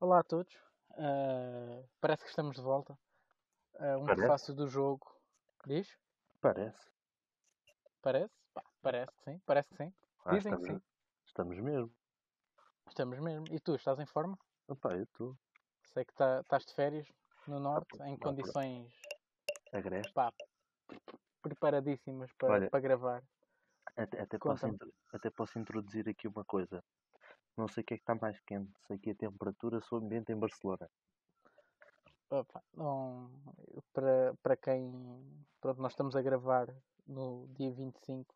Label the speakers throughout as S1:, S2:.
S1: Olá a todos. Uh, parece que estamos de volta. Uh, um
S2: Parece?
S1: prefácio do jogo. Diz?
S2: Parece.
S1: Parece? Pá, parece que sim. Parece que sim.
S2: Ah,
S1: Dizem que sim.
S2: estamos mesmo.
S1: Estamos mesmo. E tu, estás em forma?
S2: Opa, eu estou
S1: Sei que tá- estás de férias no Norte, em
S2: pá,
S1: condições
S2: agreste.
S1: pá, preparadíssimas para,
S2: Olha,
S1: para gravar.
S2: Até, até, posso, até posso introduzir aqui uma coisa. Não sei o que é que está mais quente. Sei que a temperatura, o ambiente em Barcelona.
S1: Opa, não- para, para quem. Pronto, nós estamos a gravar no dia 25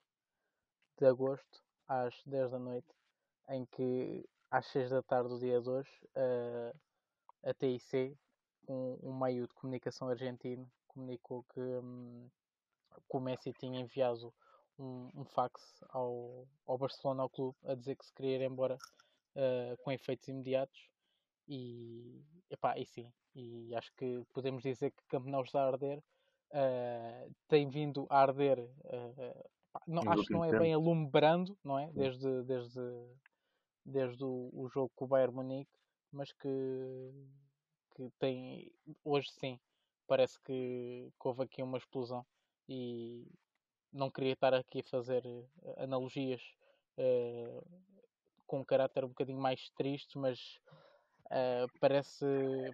S1: de agosto, às 10 da noite, em que às 6 da tarde do dia de hoje, a, a TIC, um, um meio de comunicação argentino, comunicou que, hum, que o Messi tinha enviado um, um fax ao, ao Barcelona, ao clube, a dizer que se queria ir embora eh, com efeitos imediatos. E, epá, e sim, e acho que podemos dizer que Camp Nou está a arder. eh, tem vindo a arder, eh, pá, não, acho que não é bem
S2: tempos.
S1: alumbrando, não é? Desde, desde, desde o, o jogo com o Bayern Munique, mas que, que tem, hoje sim, parece que, que houve aqui uma explosão e não queria estar aqui a fazer analogias eh, com um caráter um bocadinho mais triste, mas Uh, parece,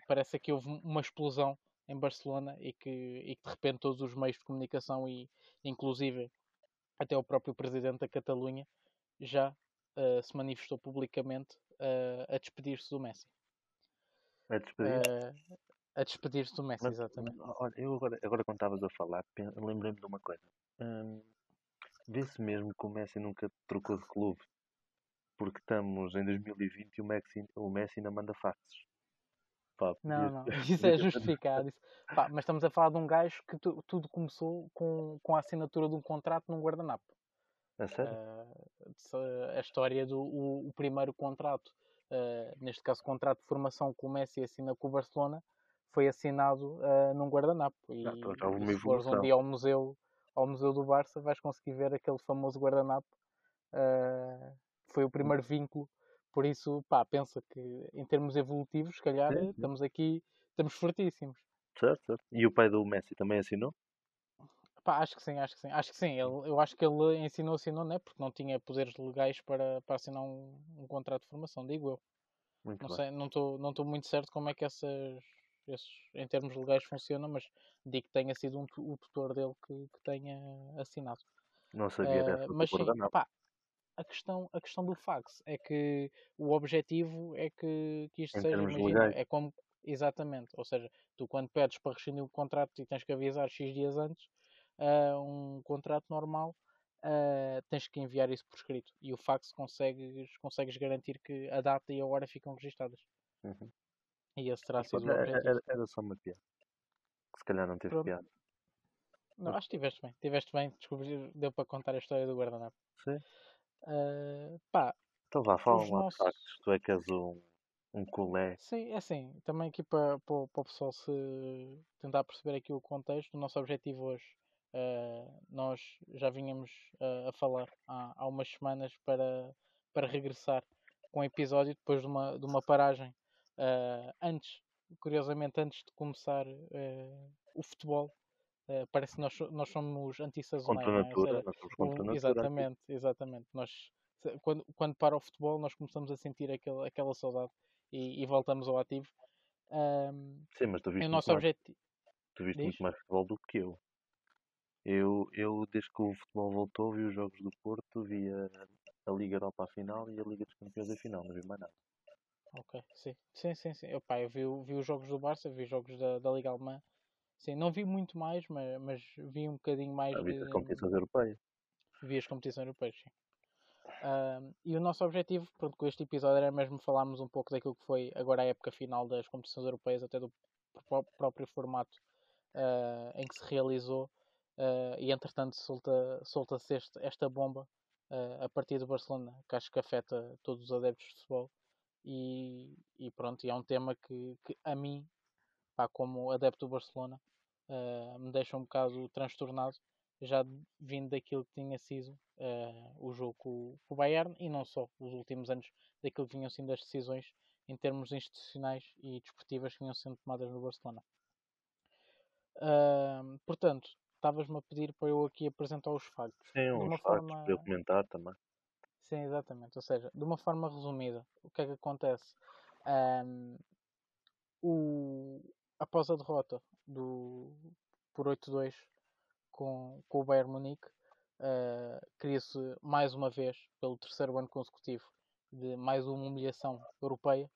S1: parece que houve uma explosão em Barcelona e que, e que de repente todos os meios de comunicação e inclusive até o próprio presidente da Catalunha já uh, se manifestou publicamente uh, a despedir-se do Messi.
S2: A despedir.
S1: a despedir-se do Messi,
S2: Mas,
S1: exatamente.
S2: olha, eu agora, agora quando estavas a falar, lembrei-me de uma coisa. Hum, Vê-se mesmo que o Messi nunca trocou de clube. Estamos em 2020 e o Messi, o Messi ainda manda faxes. Pá,
S1: Não, não, isso é justificado. Isso. Pá, mas estamos a falar de um gajo que tu- tudo começou com, com a assinatura de um contrato num guardanapo.
S2: A sério?
S1: Uh, a história do o, o primeiro contrato, uh, neste caso contrato de formação que o Messi assina com o Barcelona, foi assinado uh, num guardanapo. E,
S2: Ah, então já uma
S1: se fores um dia ao museu, ao museu do Barça, vais conseguir ver aquele famoso guardanapo. Uh, foi o primeiro vínculo. Por isso, pá, pensa que em termos evolutivos, se calhar,
S2: Sim, sim.
S1: estamos aqui, estamos fortíssimos.
S2: Certo, certo. E o pai do Messi também assinou?
S1: Pá, acho que sim, acho que sim. Acho que sim. Ele, eu acho que ele ensinou, assinou, não é? Porque não tinha poderes legais para, para assinar um, um contrato de formação, digo eu.
S2: Muito
S1: Não
S2: bem.
S1: sei, não estou não estou muito certo como é que essas, esses, em termos legais, funcionam, mas digo que tenha sido um, o tutor dele que, que tenha assinado.
S2: Não sabia
S1: Eh,
S2: dessa
S1: mas sim, pá, a questão, a questão do fax é que o objetivo é que, que isto
S2: Em
S1: seja, imagina, é como, exatamente, ou seja, tu quando pedes para rescindir o contrato e tens que avisar X dias antes, ah, um contrato normal, ah, tens que enviar isso por escrito. E o fax consegues, consegues garantir que a data e a hora ficam registadas.
S2: Uhum.
S1: E esse terá sido o
S2: é-
S1: objetivo.
S2: era, era só uma piada. Se calhar não teve
S1: Pronto.
S2: piada.
S1: Não, acho que estiveste bem, estiveste bem, descobri, deu para contar a história do guardanapo.
S2: Sim.
S1: Ah, pá,
S2: Então vá, fala lá
S1: nossos.
S2: factos. Tu é que és um, um colé.
S1: Sim, é assim, também aqui para, para, o- para o pessoal se tentar perceber aqui o contexto, o nosso objetivo hoje, eh, nós já vinhamos eh, a falar há, há umas semanas para, para regressar com um episódio depois de uma, de uma paragem antes, curiosamente antes de começar o futebol. Eh, parece que nós, nós somos antissazonais,
S2: Contra a
S1: é?
S2: Natura.
S1: seja,
S2: contra a natura.
S1: exatamente, exatamente. Nós, quando, quando para o futebol, nós começamos a sentir aquele, aquela saudade e, e voltamos ao ativo. Ahm,
S2: Sim, mas tu viste, muito mais,
S1: objetivo.
S2: tu viste muito mais futebol do que eu. Eu, eu, desde que o futebol voltou, vi os jogos do Porto, vi a, a Liga Europa à final e a Liga dos Campeões à final. Não vi mais nada.
S1: Ok, sim. Sim, sim, sim. Eu, pá, eu vi, vi os jogos do Barça, vi os jogos da, da Liga Alemã. Sim, não vi muito mais, mas, mas vi um bocadinho mais de.
S2: viste as competições europeias.
S1: Vi as competições europeias, sim. Ahm, e o nosso objetivo, pronto, com este episódio era mesmo falarmos um pouco daquilo que foi agora a época final das competições europeias, até do pró- próprio formato ah, em que se realizou. ah, e entretanto solta- solta-se este- esta bomba ah, a partir do Barcelona, que acho que afeta todos os adeptos de futebol. E, e pronto, e é um tema que, que a mim, pá, como adepto do Barcelona, ah, me deixa um bocado transtornado, já vindo daquilo que tinha sido ah, o jogo com, o- com o Bayern e não só, os últimos anos, daquilo que vinham sendo as decisões em termos institucionais e desportivas que vinham sendo tomadas no Barcelona. Uh, portanto, estavas-me a pedir para eu aqui apresentar os factos.
S2: Sim,
S1: uma
S2: factos
S1: forma...
S2: para eu comentar também.
S1: Sim, exatamente. Ou seja, de uma forma resumida, o que é que acontece? Um, o, após a derrota do, por 8-2 com, com o Bayern Munique, uh, cria-se mais uma vez, pelo terceiro ano consecutivo, de mais uma humilhação europeia,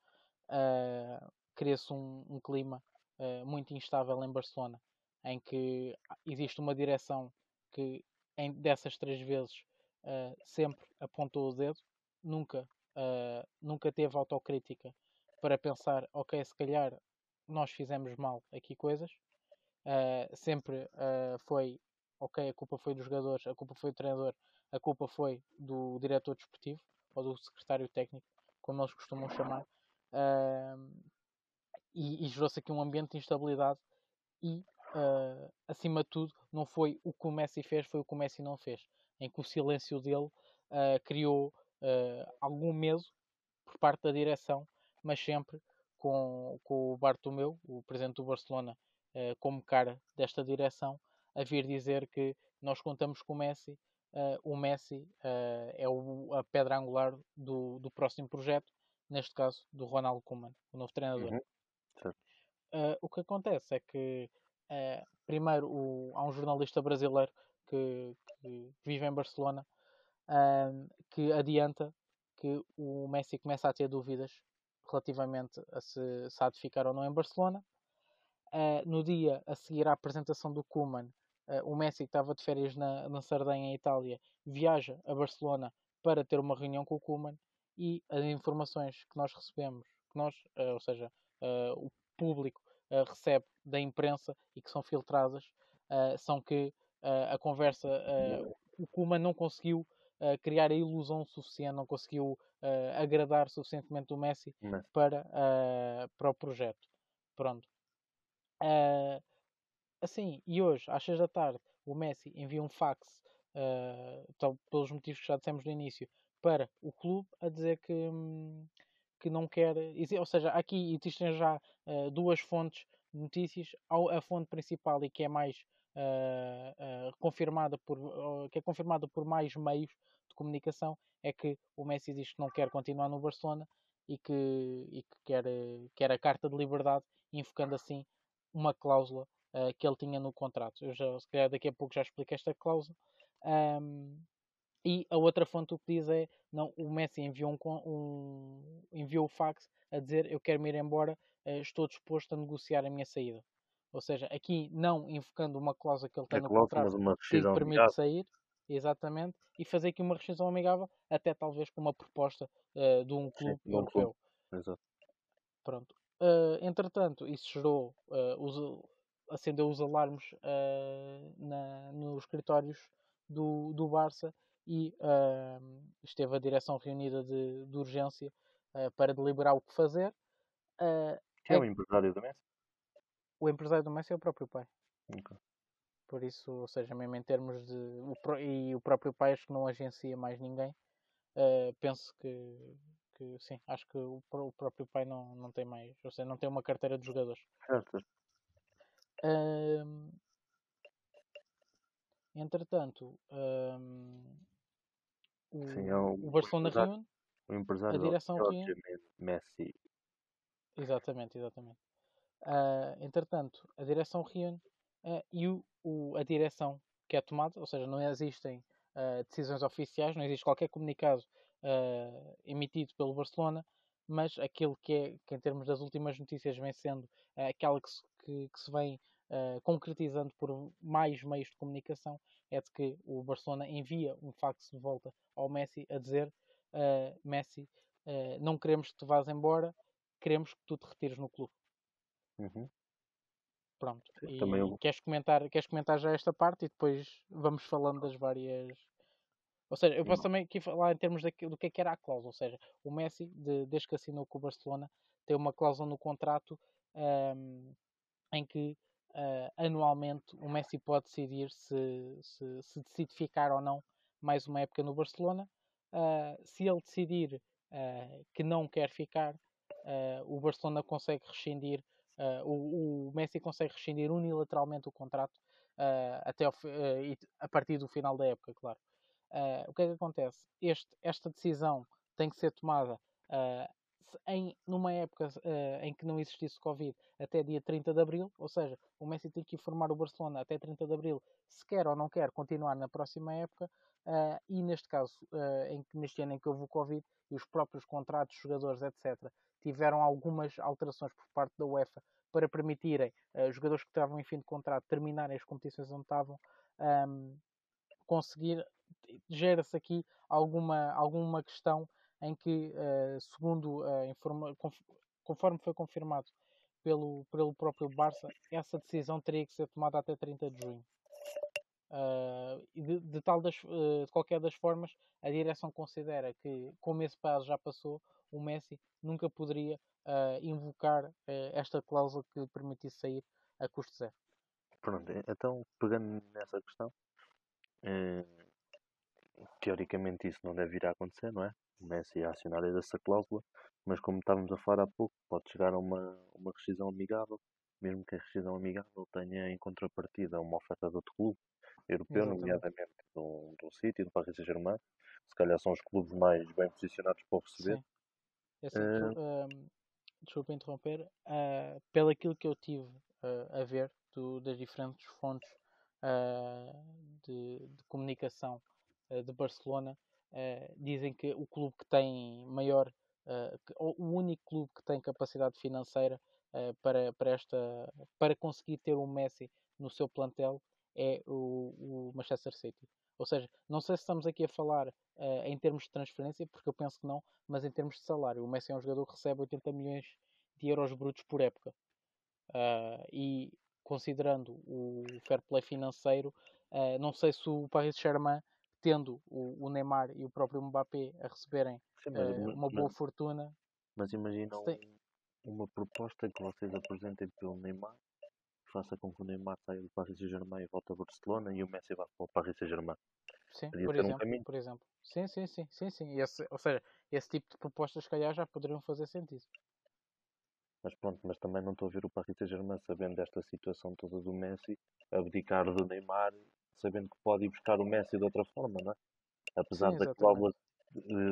S1: uh, cria-se um, um clima uh, muito instável em Barcelona, em que existe uma direção que em, dessas três vezes uh, sempre apontou o dedo, nunca, nunca teve autocrítica para pensar, ok, se calhar nós fizemos mal aqui coisas. Uh, sempre foi, ok, a culpa foi dos jogadores, a culpa foi do treinador, a culpa foi do diretor desportivo ou do secretário técnico, como eles costumam chamar. e, e gerou-se aqui um ambiente de instabilidade e, acima de tudo, não foi o que o Messi fez, foi o que o Messi não fez em que o silêncio dele uh, criou uh, algum medo por parte da direção, mas sempre com, com o Bartomeu, o presidente do Barcelona, uh, como cara desta direção, a vir dizer que nós contamos com o Messi, o Messi é o, a pedra angular do, do próximo projeto, neste caso do Ronaldo Koeman, o novo treinador. Uhum. o que acontece é que, primeiro, o, há um jornalista brasileiro que, que vive em Barcelona, que adianta que o Messi começa a ter dúvidas relativamente a se, se há de ficar ou não em Barcelona. Uh, no dia a seguir à apresentação do Koeman, uh, o Messi, que estava de férias na, na Sardenha, em Itália, viaja a Barcelona para ter uma reunião com o Koeman e as informações que nós recebemos, que nós, uh, ou seja, o público recebe da imprensa e que são filtradas, são que a conversa, o Kuma não conseguiu criar a ilusão suficiente, não conseguiu agradar suficientemente o Messi para, para o projeto. Pronto. assim, e hoje, às 6 da tarde, o Messi envia um fax, uh, pelos motivos que já dissemos no início, para o clube a dizer que, hum, que não quer. Ou seja, aqui existem já uh, duas fontes de notícias. A fonte principal e que é mais uh, confirmada por, que é confirmada por mais meios de comunicação é que o Messi diz que não quer continuar no Barcelona e que, e que quer, quer a carta de liberdade, invocando assim uma cláusula uh, que ele tinha no contrato. Eu já, se calhar daqui a pouco já explico esta cláusula. Um, e a outra fonte o que diz é, não, o Messi enviou um, um enviou o fax a dizer eu quero me ir embora, uh, estou disposto a negociar a minha saída. Ou seja, aqui não invocando uma cláusula que ele tem no contrato que lhe permite amigável. sair, exatamente, e fazer aqui uma rescisão amigável, até talvez com uma proposta uh, de um clube Sim, europeu.
S2: Exato.
S1: Pronto. Uh, entretanto, isso gerou, uh, os, acendeu os alarmes na, nos escritórios do, do Barça e esteve a direção reunida de, de urgência para deliberar o que fazer.
S2: Quem é o empresário do Messi?
S1: O empresário do Messi é o próprio pai.
S2: Okay.
S1: Por isso, ou seja, mesmo em termos de. O, e o próprio pai acho que não agencia mais ninguém. Uh, penso que, que sim, acho que o, o, próprio pai não, não tem mais. Ou seja, não tem uma carteira de jogadores.
S2: Certo.
S1: Uh, entretanto, uh, o, sim, é o, o Barcelona reúne. A direção reúne.
S2: Messi.
S1: Exatamente, exatamente. Uh, entretanto, a direção reúne uh, e o, o, a direção que é tomada, ou seja, não existem uh, decisões oficiais, não existe qualquer comunicado emitido pelo Barcelona, mas aquilo que é, que em termos das últimas notícias vem sendo aquela que se, que, que se vem concretizando por mais meios de comunicação, é de que o Barcelona envia um fax de volta ao Messi a dizer Messi, não queremos que tu vás embora, queremos que tu te retires no clube.
S2: Uhum.
S1: Pronto. E Também eu... queres, comentar, queres comentar já esta parte e depois vamos falando das várias. Ou seja, eu posso também aqui falar em termos do que é que era a cláusula. Ou seja, o Messi, de, desde que assinou com o Barcelona, tem uma cláusula no contrato um, em que uh, anualmente o Messi pode decidir se, se, se, decide ficar ou não mais uma época no Barcelona. Uh, se ele decidir uh, que não quer ficar, o Barcelona consegue rescindir, o, o, Messi consegue rescindir unilateralmente o contrato até ao, a partir do final da época, claro. o que é que acontece? Este, esta decisão tem que ser tomada em, numa época uh, em que não existisse Covid até dia 30 de Abril, ou seja, o Messi tem que informar o Barcelona até 30 de Abril se quer ou não quer continuar na próxima época, uh, e neste caso, uh, em que, neste ano em que houve o Covid, e os próprios contratos, jogadores, etc., tiveram algumas alterações por parte da UEFA para permitirem jogadores que estavam em fim de contrato terminarem as competições onde estavam, um, conseguir, gera-se aqui alguma, alguma questão em que, uh, segundo uh, informa, conforme foi confirmado pelo, pelo próprio Barça, essa decisão teria que ser tomada até 30 de junho. Uh, de, de, tal das, uh, de qualquer das formas, a direção considera que, como esse prazo já passou, o Messi nunca poderia uh, invocar esta cláusula que lhe permitisse sair a custo zero.
S2: Pronto, então pegando nessa questão, teoricamente isso não deve vir a acontecer, não é? O Messi é acionário dessa cláusula, mas como estávamos a falar há pouco, pode chegar a uma, uma rescisão amigável, mesmo que a rescisão amigável tenha em contrapartida uma oferta de outro clube europeu, Exatamente. nomeadamente do, do City, do Paris Saint-Germain. Se calhar são os clubes mais bem posicionados para o receber. Sim.
S1: Assim, uh, um, desculpa interromper, uh, pelo aquilo que eu tive uh, a ver do, das diferentes fontes de, de, comunicação de Barcelona, dizem que o clube que tem maior, que, o único clube que tem capacidade financeira para, para, esta, para conseguir ter um Messi no seu plantel é o, o Manchester City. Ou seja, não sei se estamos aqui a falar em termos de transferência, porque eu penso que não, mas em termos de salário. O Messi é um jogador que recebe 80 milhões de euros brutos por época. e considerando o fair play financeiro, Uh, não sei se o Paris Saint-Germain tendo o, o, Neymar e o próprio Mbappé a receberem Sim, uh, uma boa mas, fortuna.
S2: Mas imagina um, uma proposta que vocês apresentem pelo Neymar, faça com que o Neymar saia do Paris Saint-Germain e volte a Barcelona e o Messi vá para o Paris Saint-Germain.
S1: Sim, por exemplo, um por exemplo. Sim, sim, sim, sim, sim. Esse, ou seja, esse tipo de propostas, se calhar, já poderiam fazer sentido.
S2: Mas pronto, mas também não estou a ver o Paris Saint-Germain sabendo desta situação toda do Messi, abdicar do Neymar sabendo que pode ir buscar o Messi de outra forma, não é? Apesar Sim, da, cláusula,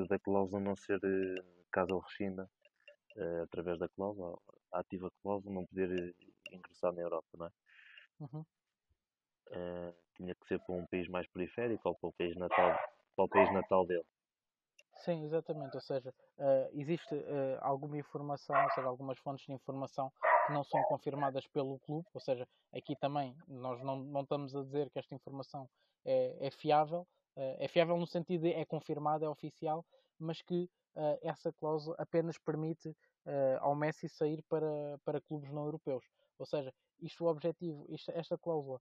S2: da cláusula não ser eh, caso rescinda uh, através da cláusula, ativa cláusula, não poder eh, ingressar na Europa, não é? Uhum. Uh, tinha que ser para um país mais periférico ou para o país natal, para o país natal dele.
S1: Sim, exatamente. Ou seja, uh, existe uh, alguma informação, ou seja, algumas fontes de informação que não são confirmadas pelo clube, ou seja, aqui também nós não, não estamos a dizer que esta informação é, é fiável, uh, é fiável no sentido de é confirmada, é oficial, mas que essa cláusula apenas permite ao Messi sair para, para clubes não europeus. Ou seja, isto o objetivo, isto, esta cláusula,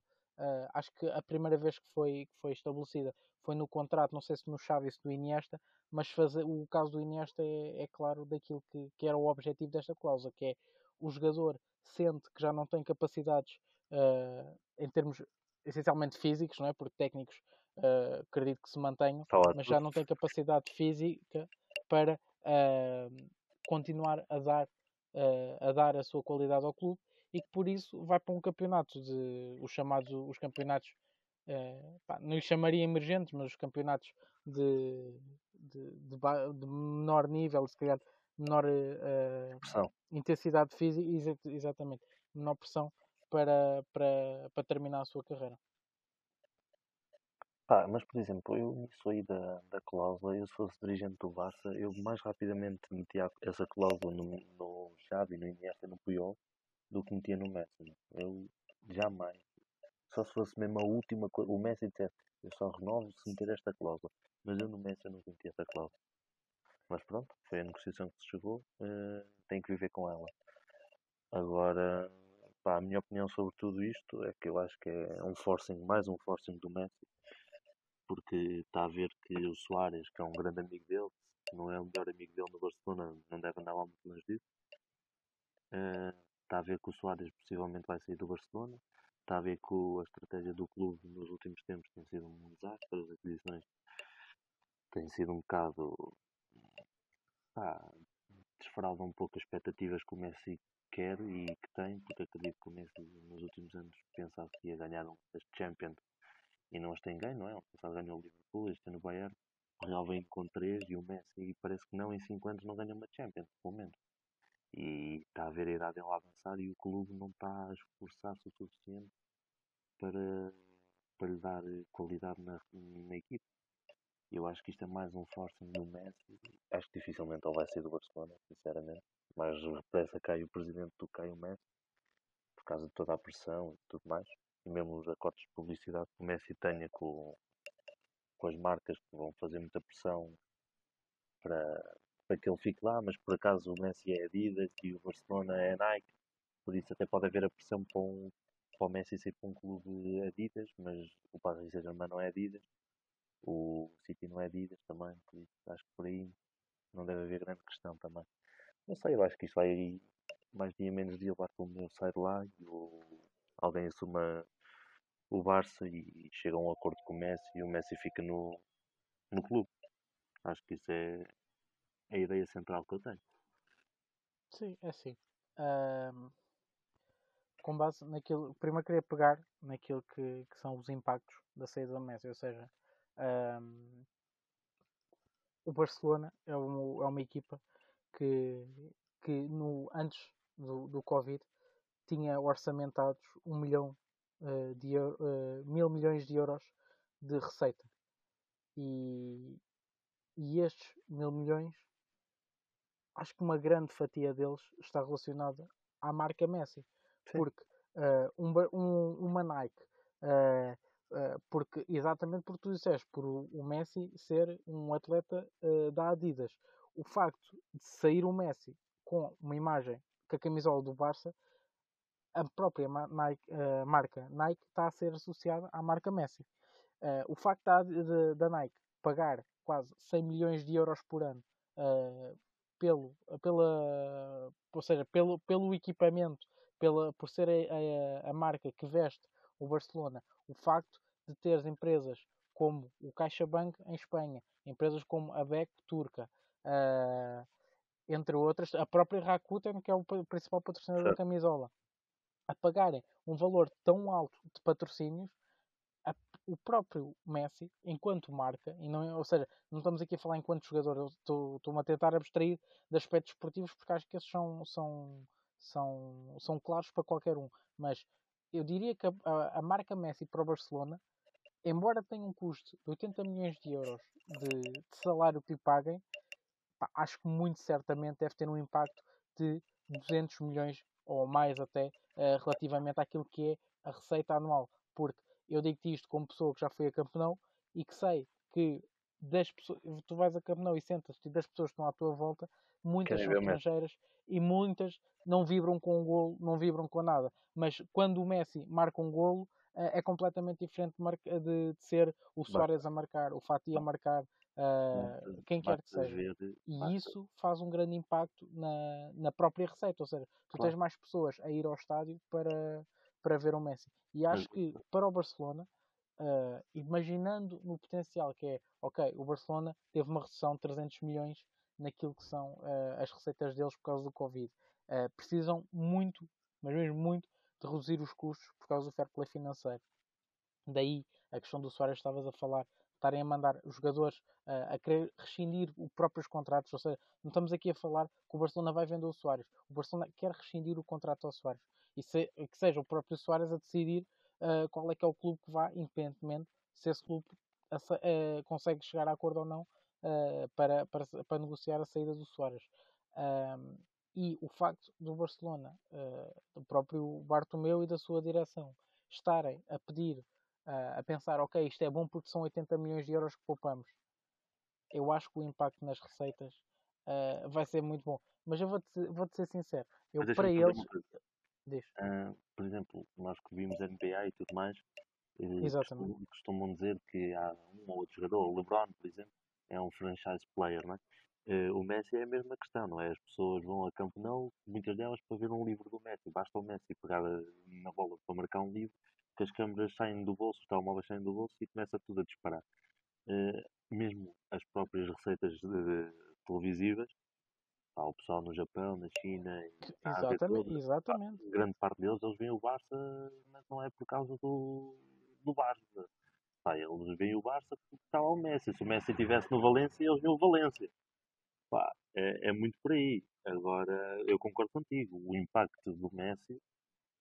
S1: acho que a primeira vez que foi, que foi estabelecida foi no contrato, não sei se no Chaves do Iniesta, mas fazer, o caso do Iniesta é, é claro daquilo que, que era o objetivo desta cláusula, que é o jogador sente que já não tem capacidades uh, em termos essencialmente físicos, não é? Porque técnicos uh, acredito que se mantenham, mas já não tem capacidade física para uh, continuar a dar, a dar a sua qualidade ao clube e que por isso vai para um campeonato de os chamados os campeonatos pá, não lhes chamaria emergentes, mas os campeonatos de, de, de, de menor nível, se calhar menor uh, intensidade física, exatamente, menor pressão para, para, para terminar a sua carreira.
S2: Ah, mas por exemplo, eu nisso aí da, da cláusula, eu se fosse dirigente do Barça, eu mais rapidamente metia essa cláusula no, no Xavi, no Iniesta, no Puyol, do que metia no Messi. Eu jamais. Só se fosse mesmo a última coisa, o Messi dissesse, eu só renovo se meter esta cláusula. Mas eu no Messi eu não metia essa cláusula. Mas pronto, foi a negociação que se chegou, uh, que viver com ela. Agora, pá, a minha opinião sobre tudo isto é que eu acho que é um forcing, mais um forcing do Messi, porque está a ver que o Soares, que é um grande amigo dele, não é o melhor amigo dele no Barcelona, não deve andar lá muito longe disso. Uh, está a ver que o Soares possivelmente vai sair do Barcelona. Está a ver que a estratégia do clube nos últimos tempos tem sido um desastre, as aquisições têm sido um bocado pá, defrauda um pouco as expectativas que o Messi quer e que tem, porque acredito que o Messi nos últimos anos pensava que ia ganhar das Champions e não as tem ganho, não é? O passado ganhou o Liverpool, este ano o Bayern, o Real vem com 3 e o Messi e parece que não, em 5 anos não ganha uma Champions, pelo menos. E está a ver a idade dele avançar e o clube não está a esforçar-se o suficiente para, para lhe dar qualidade na, na equipe. Eu acho que isto é mais um forcing do Messi. Acho que dificilmente ele vai sair do Barcelona, sinceramente. Mais depressa cai o presidente do que cai o Messi, por causa de toda a pressão e tudo mais. E mesmo os acordos de publicidade que o Messi tenha com, com as marcas que vão fazer muita pressão para, para que ele fique lá, mas por acaso o Messi é Adidas e o Barcelona é Nike, por isso até pode haver a pressão para, um, para o Messi ser para um clube Adidas, mas o Paris Saint-Germain não é Adidas, o City não é Adidas também, por isso acho que por aí não deve haver grande questão também. Não sei, eu acho que isto vai mais dia menos dia o Bartolomeu sai de lá e o, alguém assuma o Barça e chega a um acordo com o Messi e o Messi fica no, no clube. Acho que isso é a ideia central que eu tenho.
S1: Sim, é assim. Um, com base naquilo. Primeiro queria pegar naquilo que, que são os impactos da saída do Messi, ou seja, um, o Barcelona é, um, é, uma equipa que, que no, antes do, do Covid tinha orçamentados um milhão uh, de uh, mil milhões de euros de receita. E, e estes mil milhões, acho que uma grande fatia deles está relacionada à marca Messi. Sim. Porque uh, um, um, uma Nike Uh, porque, exatamente por tu disseste, por o Messi ser um atleta uh, da Adidas. O facto de sair o Messi com uma imagem com a camisola do Barça, a própria Nike, uh, marca Nike está a ser associada à marca Messi. o facto da, da Nike pagar quase 100 milhões de euros por ano pelo, pela, ou seja, pelo, pelo equipamento, pela, por ser a, a, a marca que veste o Barcelona, o facto de ter empresas como o CaixaBank em Espanha, empresas como a BEC turca, uh, entre outras, a própria Rakuten, que é o principal patrocinador da camisola, a pagarem um valor tão alto de patrocínios, o próprio Messi, enquanto marca, e não, ou seja, não estamos aqui a falar enquanto jogador, estou-me a tentar abstrair de aspectos esportivos porque acho que esses são, são, são, são claros para qualquer um, mas eu diria que a, a, a marca Messi para o Barcelona embora tenha um custo de 80 milhões de euros de, de salário que lhe paguem, pá, acho que muito certamente deve ter um impacto de 200 milhões ou mais até uh, relativamente àquilo que é a receita anual. Porque eu digo-te isto como pessoa que já foi a campeão e que sei que das pessoas, tu vais a campeão e sentas-te e das pessoas que estão à tua volta, muitas Querem são estrangeiras e muitas não vibram com o golo, não vibram com nada. Mas quando o Messi marca um golo, é, é completamente diferente de, de, de ser o Soares a marcar, o Fati a marcar, uh, quem quer que seja. E isso faz um grande impacto na, na própria receita, ou seja, tu tens mais pessoas a ir ao estádio para, para ver o Messi. E acho que para o Barcelona, uh, imaginando no potencial que é, ok, o Barcelona teve uma redução de 300 milhões naquilo que são uh, as receitas deles por causa do Covid. precisam muito, mas mesmo muito, de reduzir os custos por causa do fair play financeiro. Daí a questão do Soares estavas a falar, estarem a mandar os jogadores uh, a querer rescindir os próprios contratos, ou seja, não estamos aqui a falar que o Barcelona vai vender o Soares, o Barcelona quer rescindir o contrato ao Soares e se, que seja o próprio Soares a decidir uh, qual é que é o clube que vá, independentemente se esse clube uh, consegue chegar a acordo ou não para, para, para negociar a saída do Soares. E o facto do Barcelona, uh, do próprio Bartomeu e da sua direção, estarem a pedir, uh, a pensar, ok, isto é bom porque são 80 milhões de euros que poupamos, eu acho que o impacto nas receitas uh, vai ser muito bom. Mas eu vou-te vou -te ser sincero, eu, para eles.
S2: Por exemplo, nós que vimos NBA e tudo mais, costumam, costumam dizer que há um ou outro jogador, o LeBron, por exemplo, é um franchise player, não é? Uh, o Messi é a mesma questão, não é? As pessoas vão a Camp Nou, muitas delas para ver um livro do Messi. Basta o Messi pegar na bola para marcar um livro, que as câmeras saem do bolso, os telemóveis saem do bolso e começa tudo a disparar. Uh, mesmo as próprias receitas de, de, televisivas O pessoal no Japão, na China, na
S1: Exatamente,
S2: toda,
S1: exatamente.
S2: grande parte deles, eles veem o Barça, mas não é por causa do, do Barça. Pá, eles veem o Barça porque está lá o Messi. Se o Messi estivesse no Valência, eles veem o Valência. Pá, é, é muito por aí. Agora, eu concordo contigo. O impacto do Messi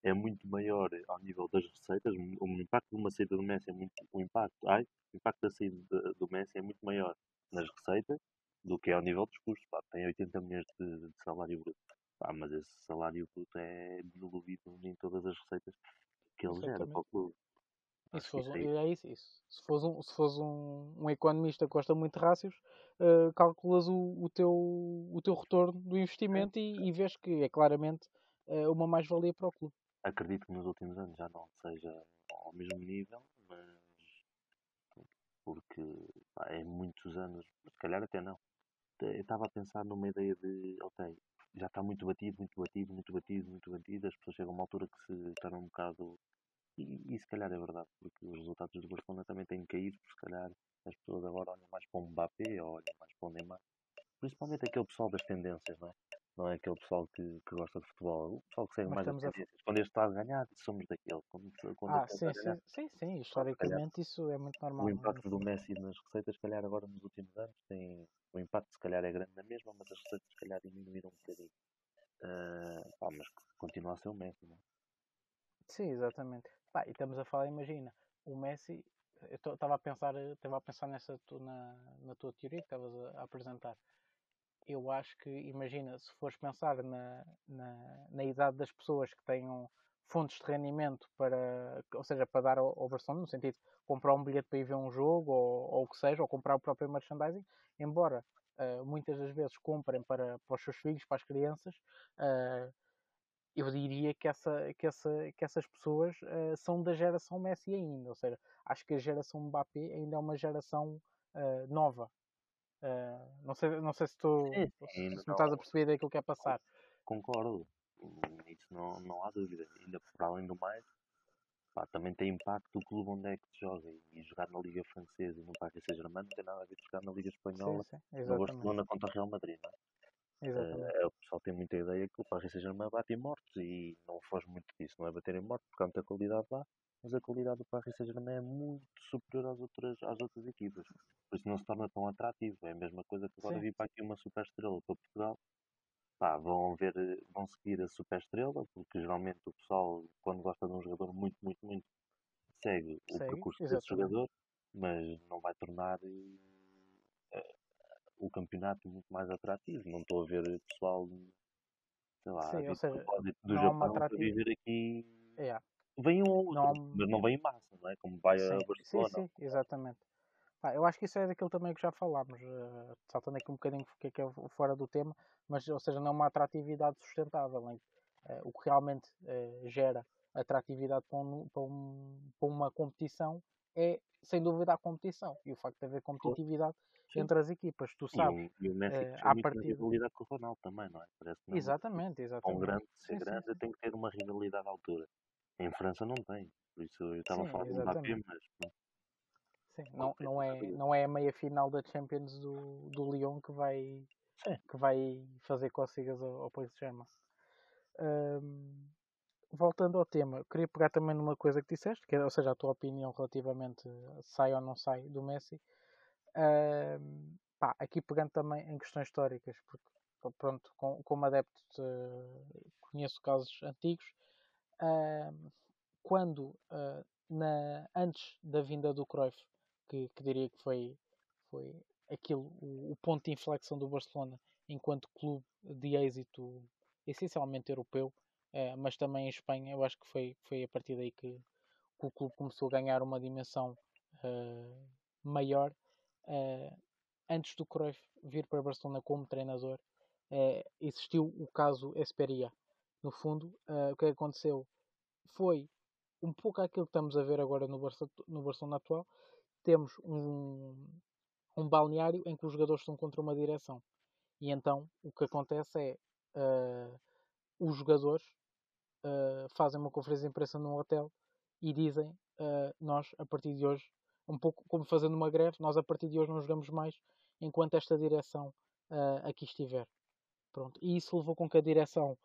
S2: é muito maior ao nível das receitas. O impacto de uma saída do Messi é muito. O impacto, ai, o impacto da saída do Messi é muito maior nas receitas do que é ao nível dos custos. Pá, tem 80 milhões de, de salário bruto. Pá, mas esse salário bruto é diluído em todas as receitas que ele gera para o clube.
S1: Se fosse, é isso, isso. Se fosse, um, se fosse um, um economista que gosta muito de rácios, uh, calculas o, o, teu, o teu retorno do investimento e, e vês que é claramente uh, uma mais-valia para o clube.
S2: Acredito que nos últimos anos já não seja ao mesmo nível, mas porque pá, é muitos anos, se calhar até não. Estava a pensar numa ideia de, ok, já está muito batido, muito batido, muito batido, muito batido, as pessoas chegam a uma altura que se tornam um bocado e, e, se calhar é verdade, porque os resultados do Barcelona também têm caído, porque se calhar as pessoas agora olham mais para o Mbappé ou olham mais para o Neymar. Principalmente aquele pessoal das tendências, não é? Não é aquele pessoal que, que gosta de futebol. O pessoal que segue mais as tendências. A... Quando este está a ganhar, somos daquele. Quando, quando
S1: ah, sim, sim, sim, sim, Historicamente isso é muito normal.
S2: O impacto do Messi nas receitas, se calhar agora nos últimos anos, tem, o impacto se calhar é grande na mesma, mas as receitas se calhar diminuíram um bocadinho. Uh, ah, mas continua a ser o Messi, não é?
S1: Sim, exatamente. Pá, e estamos a falar, imagina, o Messi, eu estava a pensar, estava a pensar nessa na, na tua teoria que estavas a, a, apresentar. Eu acho que, imagina, se fores pensar na, na, na idade das pessoas que tenham fontes de rendimento para, ou seja, para dar ao, Barcelona, no sentido comprar um bilhete para ir ver um jogo ou, ou o que seja, ou comprar o próprio merchandising, embora uh, muitas das vezes comprem para, para os seus filhos, para as crianças, uh, eu diria que, essa, que, essa, que essas pessoas uh, são da geração Messi ainda. Ou seja, acho que a geração Mbappé ainda é uma geração nova. Uh, não, sei, não sei se tu se, não, estás a perceber daquilo que é passar.
S2: Concordo, isso não, não há dúvida. Ainda para além do mais, pá, também tem impacto o clube onde é que se joga. E jogar na Liga Francesa e no Paris Saint-Germain não tem nada a ver com jogar na Liga Espanhola, sim, sim, no Barcelona contra o Real Madrid. Não é? Uh, o pessoal tem muita ideia que o Paris Saint-Germain bate em mortos e não foge muito disso, não é bater em mortos porque há muita qualidade lá, mas a qualidade do Paris Saint-Germain é muito superior às outras, às outras equipas, por isso não se torna tão atrativo. É a mesma coisa que agora vir para aqui uma super estrela para Portugal. Pá, vão ver, vão seguir a super estrela, porque geralmente o pessoal, quando gosta de um jogador muito, muito, muito, segue, segue o percurso exatamente. desse jogador, mas não vai tornar uh, o campeonato muito mais atrativo. Não estou a ver pessoal, sei lá, Sim, ou seja, do Japão para viver aqui. Yeah. Vem um ou outro, não... mas não vem em massa, não é? Como vai sim, a Barcelona.
S1: Sim, sim, exatamente. Ah, eu acho que isso é daquilo também que já falámos, uh, saltando aqui um bocadinho que é, que é fora do tema, mas, ou seja, não é uma atratividade sustentável. Uh, o que realmente uh, gera atratividade para, um, para, um, para, uma competição é, sem dúvida, a competição. E o facto de haver competitividade Sim. entre as equipas, tu sabes.
S2: E, e o Messi uh, à partida... rivalidade com o Ronaldo também, não é? Parece
S1: não, exatamente, exatamente.
S2: Um grande, ser sim, grande, sim, tem que ter uma rivalidade à altura. Em França não tem, por isso eu estava a falar do Mbappé, mas...
S1: Sim, não, não, é, não é a meia final da Champions do, do Lyon que vai, que vai fazer cócegas ao, ao Saint-Germain. Um, voltando ao tema, queria pegar também numa coisa que disseste, que é, ou seja, a tua opinião relativamente sai ou não sai do Messi. Uh, pá, aqui pegando também em questões históricas, porque pronto, com, como adepto uh, conheço casos antigos. Uh, quando uh, na, antes da vinda do Cruyff, que, que diria que foi, foi aquilo, o, o, ponto de inflexão do Barcelona enquanto clube de êxito essencialmente europeu, uh, mas também em Espanha, eu acho que foi, foi a partir daí que, que o clube começou a ganhar uma dimensão uh, maior uh, antes do Cruyff vir para Barcelona como treinador, uh, existiu o caso Esperia. No fundo, uh, o que aconteceu foi um pouco aquilo que estamos a ver agora no, Barça, no Barcelona atual. Temos um, um balneário em que os jogadores estão contra uma direção. E então o que acontece é uh, os jogadores uh, fazem uma conferência de imprensa num hotel e dizem uh, nós a partir de hoje um pouco como fazendo uma greve, nós a partir de hoje não jogamos mais enquanto esta direção aqui estiver. Pronto. E isso levou com que a direção,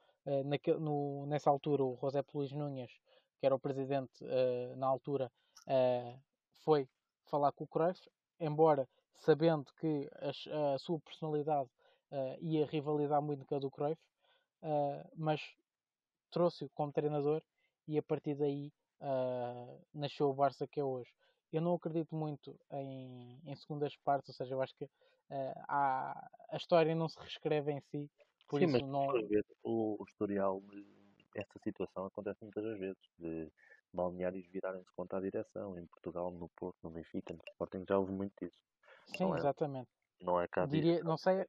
S1: naque, no, nessa altura, o José Luís Nunes, que era o presidente uh, na altura, uh, foi falar com o Cruyff, embora sabendo que a, a sua personalidade ia rivalizar muito com a do Cruyff, mas trouxe-o como treinador e a partir daí nasceu o Barça que é hoje. Eu não acredito muito em, em segundas partes, ou seja, eu acho que uh, há, a história não se reescreve em si, por
S2: Sim,
S1: isso
S2: mas
S1: não.
S2: ver, o, o historial, esta situação acontece muitas vezes, de balneários virarem-se contra a direção, em Portugal, no Porto, no Benfica, no Sporting, já houve muito disso.
S1: Sim, não é, exatamente.
S2: Não é cá
S1: Diria, não sei,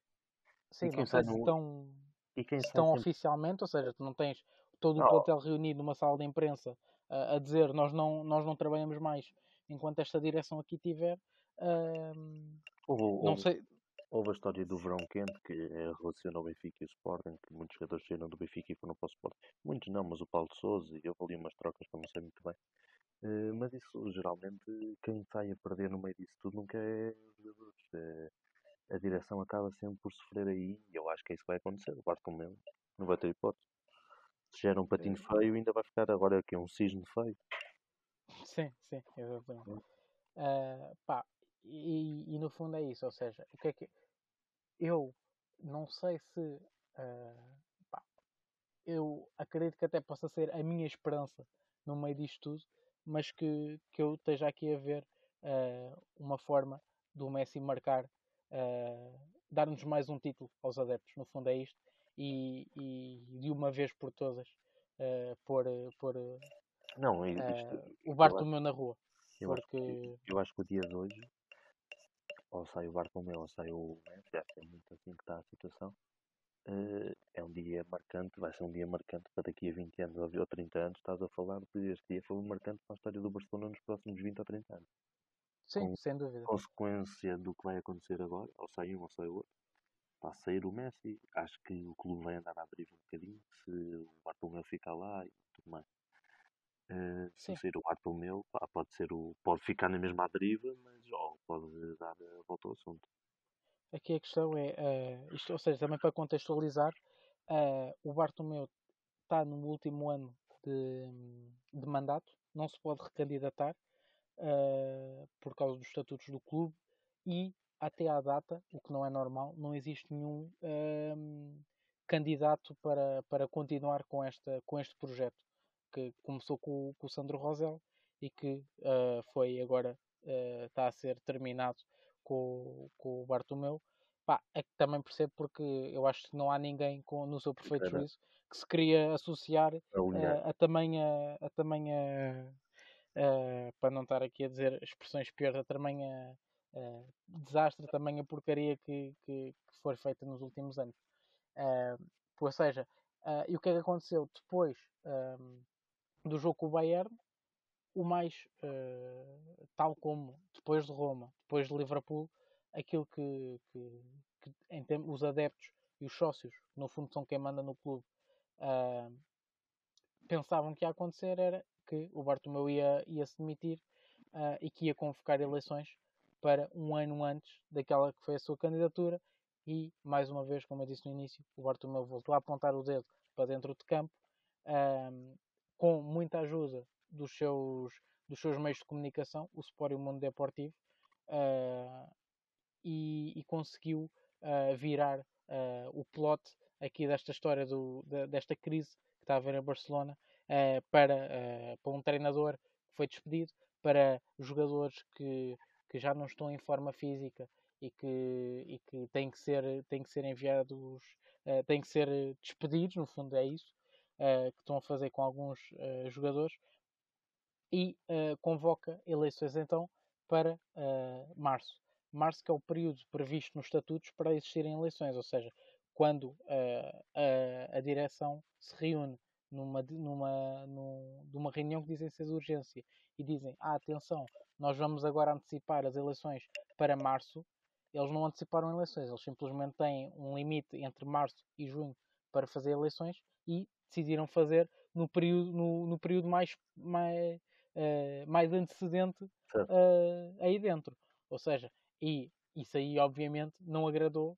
S1: sim, não sei se no... estão, se estão sempre... oficialmente, ou seja, tu não tens todo o oh. plantel reunido numa sala de imprensa uh, a dizer nós não, nós não trabalhamos mais enquanto esta direção aqui tiver. Uh, não sei.
S2: Houve a história do verão quente que é, relaciona o Benfica e o Sporting, que muitos jogadores saíram do Benfica e foram para o Sporting. Muitos não, mas o Paulo Souza e houve ali umas trocas que eu não sei muito bem. Uh, mas isso geralmente quem sai a perder no meio disso tudo nunca é os jogadores. Uh, a direção acaba sempre por sofrer aí e eu acho que é isso que vai acontecer. O Bartomeu não vai ter hipótese. Se gera um patinho feio, ainda vai ficar agora aqui um cisne feio.
S1: Sim, sim, exatamente. Uh, pá, e, e, no fundo é isso, ou seja, o que é que eu não sei se uh, pá, eu acredito que até possa ser a minha esperança no meio disto tudo, mas que, que eu esteja aqui a ver uh, uma forma do Messi marcar, dar-nos mais um título aos adeptos, no fundo é isto, e, e de uma vez por todas pôr, pôr
S2: não, isto, uh,
S1: o Bartomeu na rua.
S2: Eu, porque... acho que, eu acho que o dia de hoje, ou sai o Bartomeu ou sai o Messi, acho que é muito assim que está a situação. Uh, é um dia marcante, vai ser um dia marcante para daqui a 20 anos ou 30 anos. Estás a falar de este dia foi marcante para a história do Barcelona nos próximos 20 ou 30 anos.
S1: Sim, Com sem dúvida.
S2: Consequência do que vai acontecer agora, ou sai um ou sai outro. Para sair o Messi, acho que o clube vai andar à deriva um bocadinho se o Bartomeu ficar lá e tudo mais. Uh, se sair o Bartomeu, pá, pode, ser o, pode ficar na mesma deriva, mas ó, pode dar a volta ao assunto.
S1: Aqui a questão é, uh, isto, ou seja, também para contextualizar, uh, o Bartomeu está no último ano de, de mandato, não se pode recandidatar por causa dos estatutos do clube e até à data, o que não é normal, não existe nenhum candidato para, para continuar com, esta, com este projeto que começou com, com o Sandro Rosel e que uh, foi agora está uh, a ser terminado com, com o Bartomeu. Pá, é que também percebo porque eu acho que não há ninguém com, no seu perfeito juízo que se queria associar uh, a tamanha, a tamanha para não estar aqui a dizer expressões piores, a tamanha desastre, a tamanha porcaria que, que, que foi feita nos últimos anos. ou seja, e o que é que aconteceu depois? Do jogo com o Bayern, o mais, uh, tal como depois de Roma, depois de Liverpool, aquilo que, que, que em os adeptos e os sócios, no fundo são quem manda no clube, uh, pensavam que ia acontecer era que o Bartomeu ia, ia se demitir uh, e que ia convocar eleições para um ano antes daquela que foi a sua candidatura e, mais uma vez, como eu disse no início, o Bartomeu voltou a apontar o dedo para dentro de campo com muita ajuda dos seus, dos seus meios de comunicação, o Sport e o Mundo Deportivo, uh, e, e, conseguiu uh, virar uh, o plot aqui desta história do, de, desta crise que está a haver em Barcelona para, para um treinador que foi despedido, para jogadores que, que já não estão em forma física e que, e que têm que ser, têm que ser enviados, têm que ser despedidos, no fundo é isso, uh, que estão a fazer com alguns uh, jogadores e uh, convoca eleições então para março. Março que é o período previsto nos estatutos para existirem eleições, ou seja, quando a, a direção se reúne numa, numa, numa reunião que dizem ser de urgência e dizem, ah, atenção, nós vamos agora antecipar as eleições para março, eles não anteciparam eleições, eles simplesmente têm um limite entre março e junho para fazer eleições e decidiram fazer no período, no, no período mais, mais, uh, mais antecedente uh, aí dentro. Ou seja, e isso aí obviamente não agradou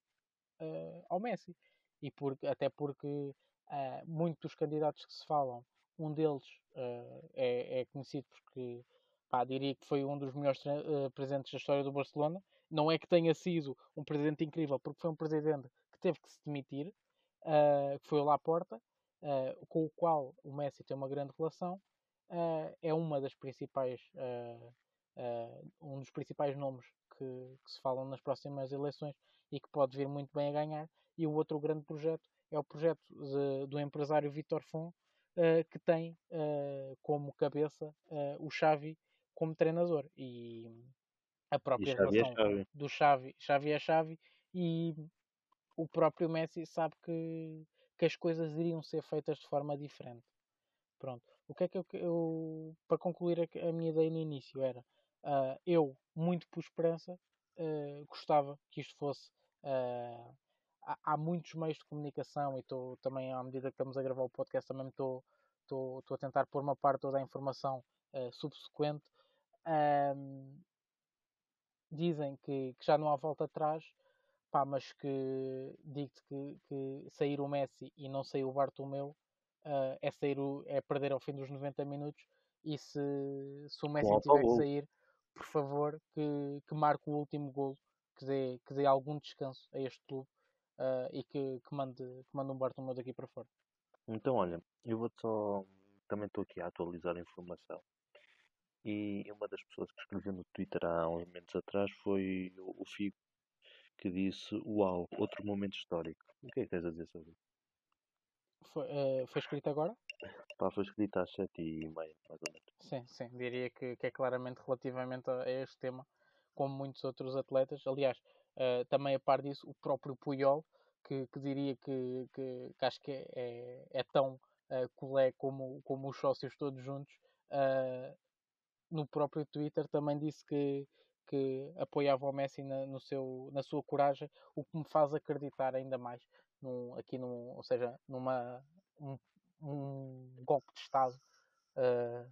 S1: uh, ao Messi. e porque, até porque muitos dos candidatos que se falam, um deles é, é, conhecido porque pá, diria que foi um dos melhores presidentes da história do Barcelona. Não é que tenha sido um presidente incrível, porque foi um presidente que teve que se demitir, que foi o Laporta, com o qual o Messi tem uma grande relação. é uma das principais, um dos principais nomes que, que se falam nas próximas eleições e que pode vir muito bem a ganhar. E o outro grande projeto é o projeto de, do empresário Vitor Fon, uh, que tem uh, como cabeça uh, o Xavi como treinador. E a própria
S2: Xavi é
S1: relação é Xavi. do Xavi, Xavi é Xavi, e o próprio Messi sabe que, que as coisas iriam ser feitas de forma diferente. Pronto. O que é que eu, eu para concluir a, a minha ideia no início era uh, eu, muito por esperança, uh, gostava que isto fosse uh, há, há, muitos meios de comunicação e estou também, à medida que estamos a gravar o podcast, também estou a tentar pôr uma parte toda a informação subsequente. Dizem que, que, já não há volta atrás, pá, mas que digo-te que, que, sair o Messi e não sair o Bartomeu uh, é, sair o, é perder ao fim dos 90 minutos. E se, se o Messi tiver que sair, por favor, que, que marque o último golo, que dê, que dê algum descanso a este clube uh, e que, que, mande, que mande um Bartomeu daqui para fora.
S2: Então, olha, eu vou só. Também estou aqui a atualizar a informação. E uma das pessoas que escreveu no Twitter há uns momentos atrás foi o Figo, que disse: Uau, outro momento histórico. O que é que tens a dizer sobre isso?
S1: Foi, uh, foi escrito agora?
S2: Pá, foi escrito às 7h30, mais ou menos.
S1: Sim, sim, diria que, que é claramente relativamente a, a este tema, como muitos outros atletas. Aliás, uh, também a par disso, o próprio Puyol, que, que diria que, que, que, acho que é, é, é tão uh, colé como, como os sócios todos juntos, no próprio Twitter também disse que, que apoiava o Messi na, no seu, na sua coragem, o que me faz acreditar ainda mais num, aqui num, ou seja, numa um, um golpe de Estado uh,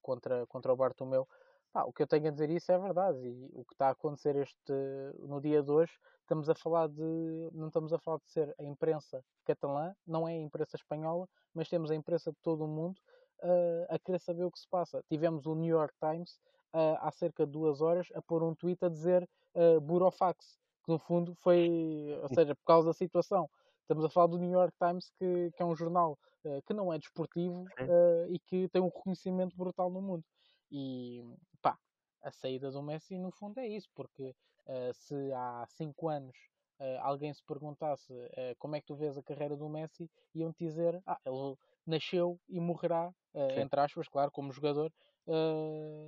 S1: contra, contra o Bartomeu. Pá, o que eu tenho a dizer isso é verdade e o que está a acontecer este no dia de hoje estamos a falar de não estamos a falar de ser a imprensa catalã não é a imprensa espanhola mas temos a imprensa de todo o mundo uh, a querer saber o que se passa tivemos o New York Times há cerca de duas horas a pôr um tweet a dizer uh, burofax que no fundo foi ou seja por causa da situação. Estamos a falar do New York Times, que, que é um jornal uh, que não é desportivo uh, e que tem um reconhecimento brutal no mundo. E pá, a saída do Messi no fundo é isso, porque uh, se há 5 anos alguém se perguntasse como é que tu vês a carreira do Messi, iam-te dizer, ah, ele nasceu e morrerá, entre aspas, claro, como jogador,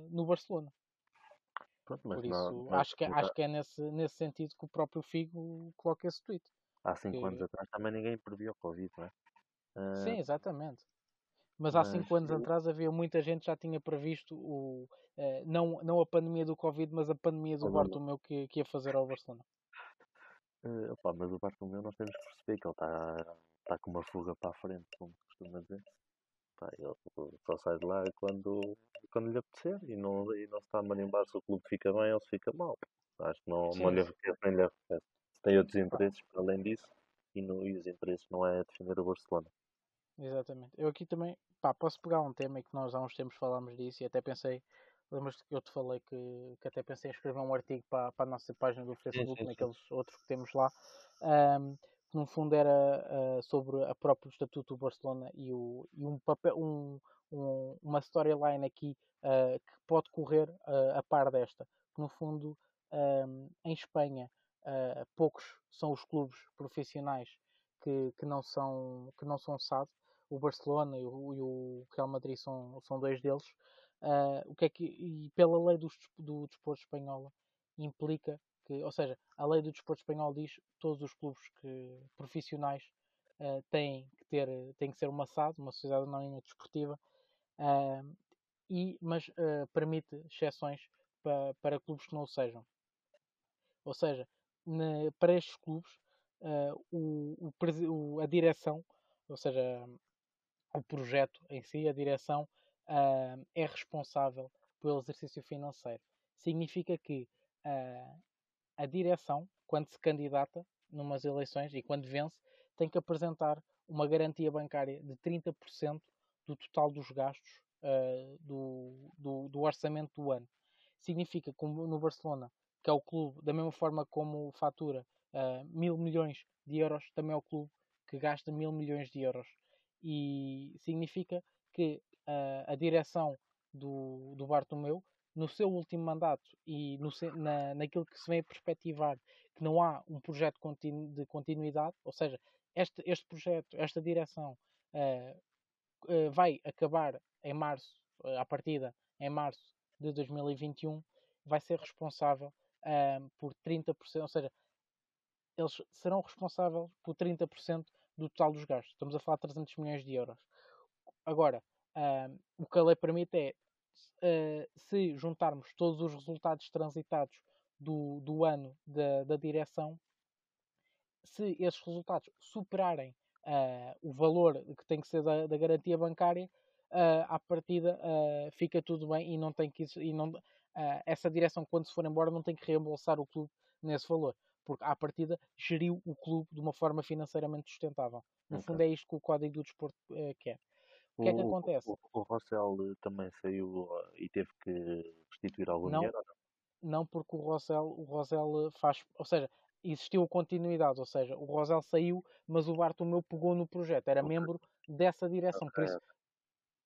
S1: no Barcelona. Pronto, Por isso, não, não, acho, que, não, acho que é nesse, nesse sentido que o próprio Figo coloca esse tweet.
S2: Há 5 anos atrás também ninguém previa o Covid, não é?
S1: Uh, Sim, exatamente. Mas há 5 anos eu... atrás havia muita gente que já tinha previsto o, uh, não, não a pandemia do Covid, mas a pandemia do Bartomeu que, que ia fazer ao Barcelona.
S2: Uh, opa, mas o Bartomeu nós temos que perceber que ele está tá com uma fuga para a frente, como costuma dizer. Pá, ele só sai de lá quando, quando lhe apetecer e não, e não se está a marimbar se o clube fica bem ou se fica mal. Acho que não, não lhe arrepende nem lhe tem outros interesses para além disso e, no, e os interesses não é defender o Barcelona.
S1: Exatamente. Eu aqui também pá, posso pegar um tema que nós há uns tempos falámos disso e até pensei, lembras-te que eu te falei que, que até pensei em escrever um artigo para, para a nossa página do Facebook, sim, sim, naqueles outros que temos lá, um, que no fundo era uh, sobre a próprio estatuto do Barcelona e, o, e um papel, um, um, uma storyline aqui uh, que pode correr uh, a par desta. Que no fundo, em Espanha, poucos são os clubes profissionais que, que, não são que não são SAD. O Barcelona e o, e o Real Madrid são, são dois deles. O que é que e pela lei do, do desporto espanhola implica que, ou seja, a lei do desporto espanhol diz que todos os clubes que, profissionais uh, têm que ter têm que ser uma SAD, uma sociedade anónima desportiva, e mas permite exceções para, para clubes que não o sejam. Ou seja, para estes clubes uh, o, o, a direção, ou seja, o projeto em si, a direção, uh, é responsável pelo exercício financeiro. Significa que uh, a direção, quando se candidata numas eleições e quando vence, tem que apresentar uma garantia bancária de 30% do total dos gastos uh, do, do, do, orçamento do ano. Significa que no Barcelona, que é o clube, da mesma forma como fatura uh, mil milhões de euros, também é o clube que gasta mil milhões de euros. E significa que uh, a direção do, do Bartomeu, no seu último mandato e no, na, naquilo que se vem a perspectivar, que não há um projeto continu, de continuidade, ou seja, este, este projeto, esta direção uh, uh, vai acabar em março, uh, à partida em março de 2021, vai ser responsável por 30%, ou seja, eles serão responsáveis por 30% do total dos gastos. Estamos a falar de 300 milhões de euros. Agora, o que a lei permite é, uh, se juntarmos todos os resultados transitados do, do ano da, da direção, se esses resultados superarem uh, o valor que tem que ser da, da garantia bancária, uh, à partida uh, fica tudo bem e não tem que e não, uh, essa direção quando se for embora não tem que reembolsar o clube nesse valor porque à partida geriu o clube de uma forma financeiramente sustentável no okay. fundo é isto que o Código do Desporto quer o que é que acontece?
S2: O, o, Rossell também saiu e teve que restituir algum
S1: não,
S2: dinheiro?
S1: Não? não, porque o Rossell, o Rossell faz, ou seja, existiu continuidade, ou seja, o Rosel saiu, mas o Bartomeu pegou no projeto, era membro dessa direção, por isso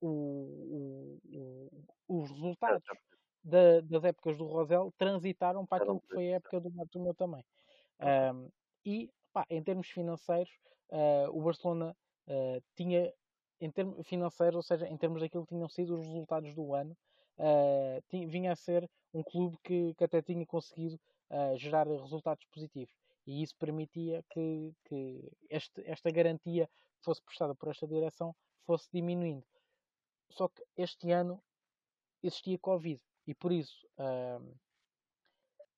S1: o, o, o, os resultados da, das épocas do Rosel transitaram para aquilo que foi a época do Bartomeu também. Um, e, pá, em termos financeiros, uh, o Barcelona uh, tinha, em termos financeiros, ou seja, em termos daquilo que tinham sido os resultados do ano, uh, tinha, vinha a ser um clube que, que até tinha conseguido gerar resultados positivos. E isso permitia que, que este, esta garantia que fosse prestada por esta direção fosse diminuindo. Só que este ano existia Covid e por isso uh,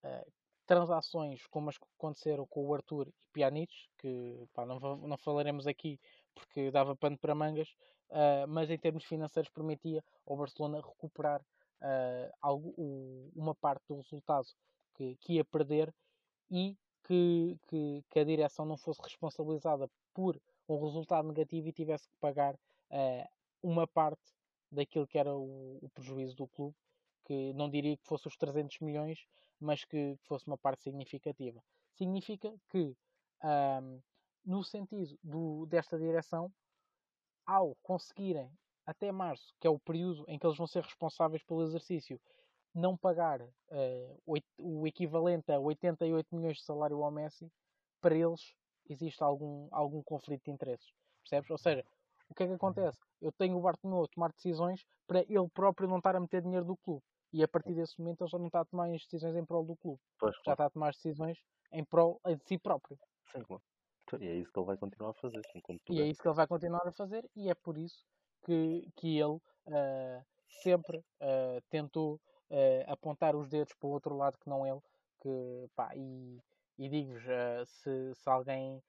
S1: uh, transações como as que aconteceram com o Arthur e Pjanic, que pá, não, não falaremos aqui porque dava pano para mangas, uh, mas em termos financeiros permitia ao Barcelona recuperar algo, o, uma parte do resultado que, que ia perder e que, que, que, a direção não fosse responsabilizada por um resultado negativo e tivesse que pagar uh, uma parte daquilo que era o, o, prejuízo do clube, que não diria que fosse os 300 milhões, mas que fosse uma parte significativa. Significa que, um, no sentido do, desta direção, ao conseguirem até março, que é o período em que eles vão ser responsáveis pelo exercício, não pagar uh, o equivalente a 88 milhões de salário ao Messi, para eles existe algum, algum conflito de interesses. Percebes? Ou seja, o que é que acontece? Eu tenho o Bartomeu a tomar decisões para ele próprio não estar a meter dinheiro do clube. E a partir desse momento ele já não está a tomar as decisões em prol do clube. Pois, já está a tomar as decisões em prol de si próprio.
S2: Sim, claro. E é isso que ele vai continuar a fazer.
S1: E é isso que ele vai continuar a fazer e é por isso que, que ele uh, sempre uh, tentou uh, apontar os dedos para o outro lado que não ele. Que, pá, e, e digo-vos, se, se alguém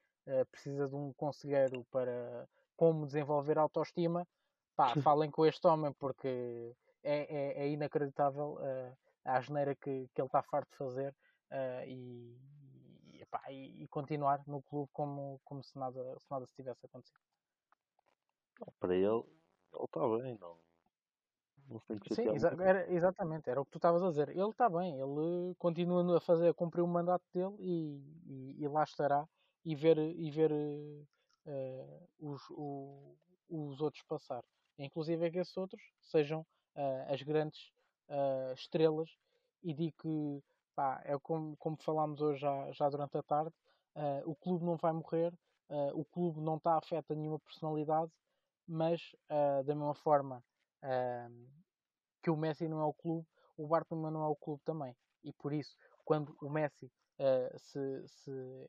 S1: precisa de um conselheiro para como desenvolver autoestima, pá, falem com este homem porque é, é, é inacreditável a asneira que, que ele está farto de fazer e, e, pá, e, e, continuar no clube como, como se, nada, se nada se tivesse acontecido.
S2: Para ele, ele está bem, não, não tem que
S1: Sim, exa era, exatamente, era o que tu estavas a dizer. Ele está bem, ele continua a fazer, a cumprir o mandato dele e, e, lá estará e ver, e ver uh, os, o, os outros passar. Inclusive é que esses outros sejam uh, as grandes uh, estrelas e digo que pá, é como, como falámos hoje já, já durante a tarde, o clube não vai morrer, o clube não está afeto a nenhuma personalidade, mas da mesma forma que o Messi não é o clube, o Barcelona não é o clube também. E por isso, quando o Messi se, se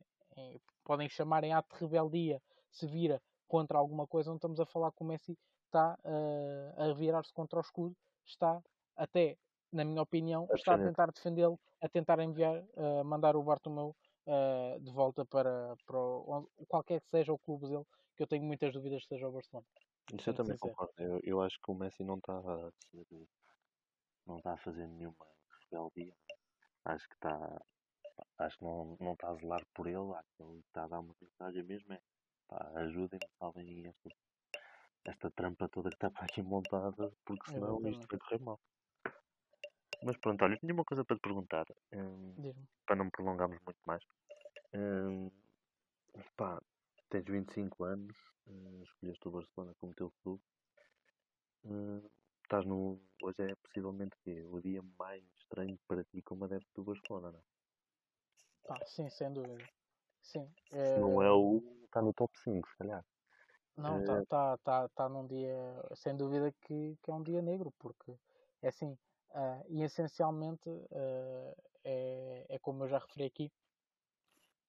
S1: podem chamar em ato de rebeldia se vira contra alguma coisa, não estamos a falar que o Messi está uh, a virar-se contra o escudo, está até, na minha opinião, está a tentar defendê-lo, a tentar enviar, uh, mandar o Bartomeu uh, de volta para, para o, qualquer que seja o clube dele, que eu tenho muitas dúvidas que seja o Barcelona.
S2: Isso eu também concordo. Eu, eu acho que o Messi não está a ser, não está a fazer nenhuma rebeldia. Acho que está acho que não, não está a zelar por ele, acho que ele está a dar uma mensagem mesmo, é pá, ajudem-me, salvem esta, esta trampa toda que está para aqui montada, porque senão isto
S1: Exatamente.
S2: vai correr mal. Mas pronto, olha, tinha uma coisa para te perguntar, hum, para não prolongarmos muito mais. Hum, pá, tens 25 anos, hum, escolheste o Barcelona como teu clube. Hum, estás no. Hoje é possivelmente o quê? o dia mais estranho para ti como adepto do Barcelona, não é?
S1: Pá, sim, sem dúvida. Sim.
S2: Se não é
S1: eh,
S2: o. está no top 5, se calhar.
S1: Não,
S2: Eh,
S1: está tá, tá, tá num dia, sem dúvida que, que é um dia negro, porque é assim, ah, e essencialmente ah, é, é como eu já referi aqui,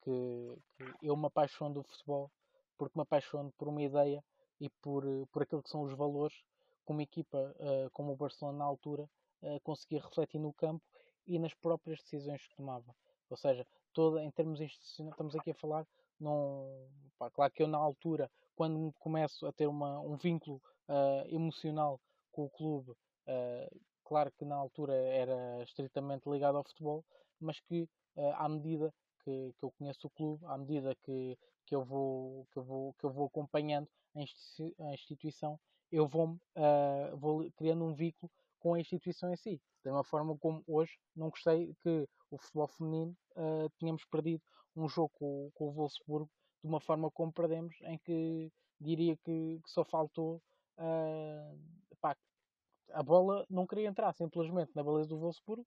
S1: que, que eu me apaixono do futebol porque me apaixono por uma ideia e por, por aquilo que são os valores que uma equipa ah, como o Barcelona na altura conseguia refletir no campo e nas próprias decisões que tomava. Ou seja, toda, em termos institucionais, estamos aqui a falar, não, pá, claro que eu na altura, quando começo a ter uma, um vínculo emocional com o clube, ah, claro que na altura era estritamente ligado ao futebol, mas que ah, à medida que, que eu conheço o clube, à medida que, que, eu, vou, que, eu, vou, que eu vou acompanhando a, institui- a instituição, eu vou, ah, vou criando um vínculo com a instituição em si. Da mesma forma como hoje não gostei que o futebol feminino ah, tínhamos perdido um jogo com, com o Wolfsburgo de uma forma como perdemos, em que diria que, que só faltou pá, a bola não queria entrar simplesmente na baliza do Wolfsburgo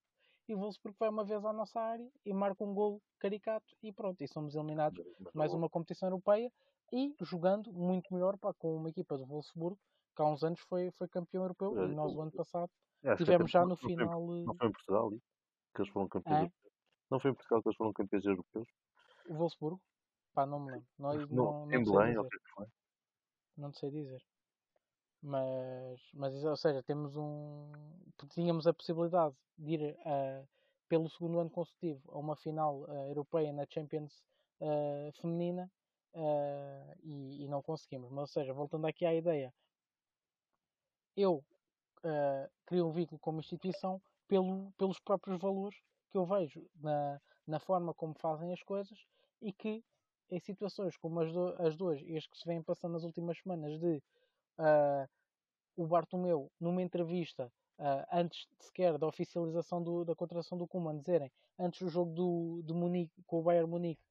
S1: e o Wolfsburgo vai uma vez à nossa área e marca um gol caricato e pronto, e somos eliminados de mais uma competição europeia e jogando muito melhor pá, com uma equipa do Wolfsburgo que há uns anos foi, foi campeão europeu
S2: Olha,
S1: e nós
S2: o-
S1: ano passado
S2: acho que
S1: tivemos já no
S2: não foi
S1: final
S2: Não
S1: eh,
S2: foi em Portugal? Que eles foram campeões
S1: Hã?
S2: europeus? Não foi em Portugal que eles foram campeões europeus?
S1: o Wolfsburgo pá, não me lembro não, não,
S2: Não,
S1: não,
S2: em Belém, ou é
S1: não sei dizer mas, mas ou seja, temos um tínhamos a possibilidade de ir a, pelo segundo ano consecutivo a uma final eh, europeia na Champions eh, feminina eh, e, e não conseguimos. Mas, ou seja, voltando aqui à ideia, eu crio um vínculo como instituição pelo, pelos próprios valores que eu vejo na, na forma como fazem as coisas e que em situações como as, do, as duas e as que se vêm passando nas últimas semanas de ah, o Bartomeu, numa entrevista ah, antes sequer da oficialização do- da contratação do Koeman, dizerem antes do jogo do, do Munique com o Bayern Munique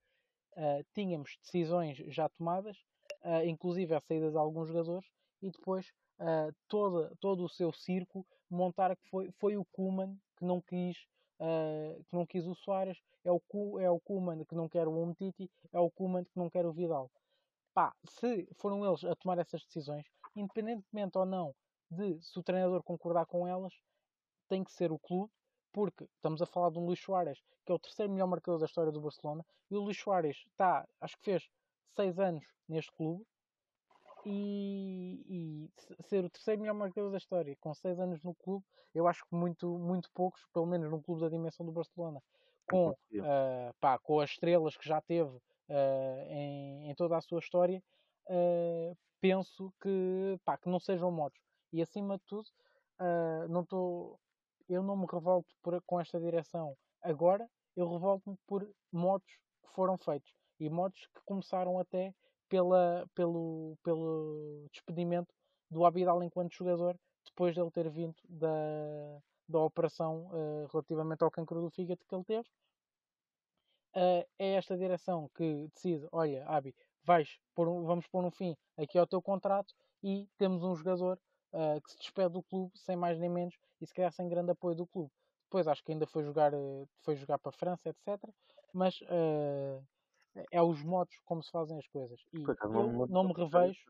S1: ah, tínhamos decisões já tomadas, inclusive a saída de alguns jogadores, e depois toda, todo o seu circo montar que foi, foi o Koeman que não quis ah, que não quis o Soares, é o, é o Koeman que não quer o Umtiti, é o Koeman que não quer o Vidal. Pá, se foram eles a tomar essas decisões, independentemente ou não de se o treinador concordar com elas, tem que ser o clube, porque estamos a falar de um Luís Soares, que é o terceiro melhor marcador da história do Barcelona, e o Luís Soares está, acho que fez seis anos neste clube, e, e se- ser o terceiro melhor marcador da história com seis anos no clube, eu acho que muito, muito poucos, pelo menos num clube da dimensão do Barcelona, com, ah, pá, com as estrelas que já teve ah, em, em toda a sua história, ah, penso que, pá, que não sejam modos. E acima de tudo, ah, não estou eu não me revolto por- com esta direção agora, eu revolto-me por modos que foram feitos e modos que começaram até pela, pelo, pelo despedimento do Abidal enquanto jogador, depois dele ter vindo da, da operação eh, relativamente ao cancro do fígado que ele teve. Eh, é esta direção que decide: olha, Abi, vais pôr um- vamos pôr um fim aqui ao teu contrato e temos um jogador eh, que se despede do clube sem mais nem menos e se calhar sem grande apoio do clube. Depois acho que ainda foi jogar, eh, foi jogar para a França, etc. Mas eh, é os modos como se fazem as coisas. E
S2: não me
S1: não me revejo.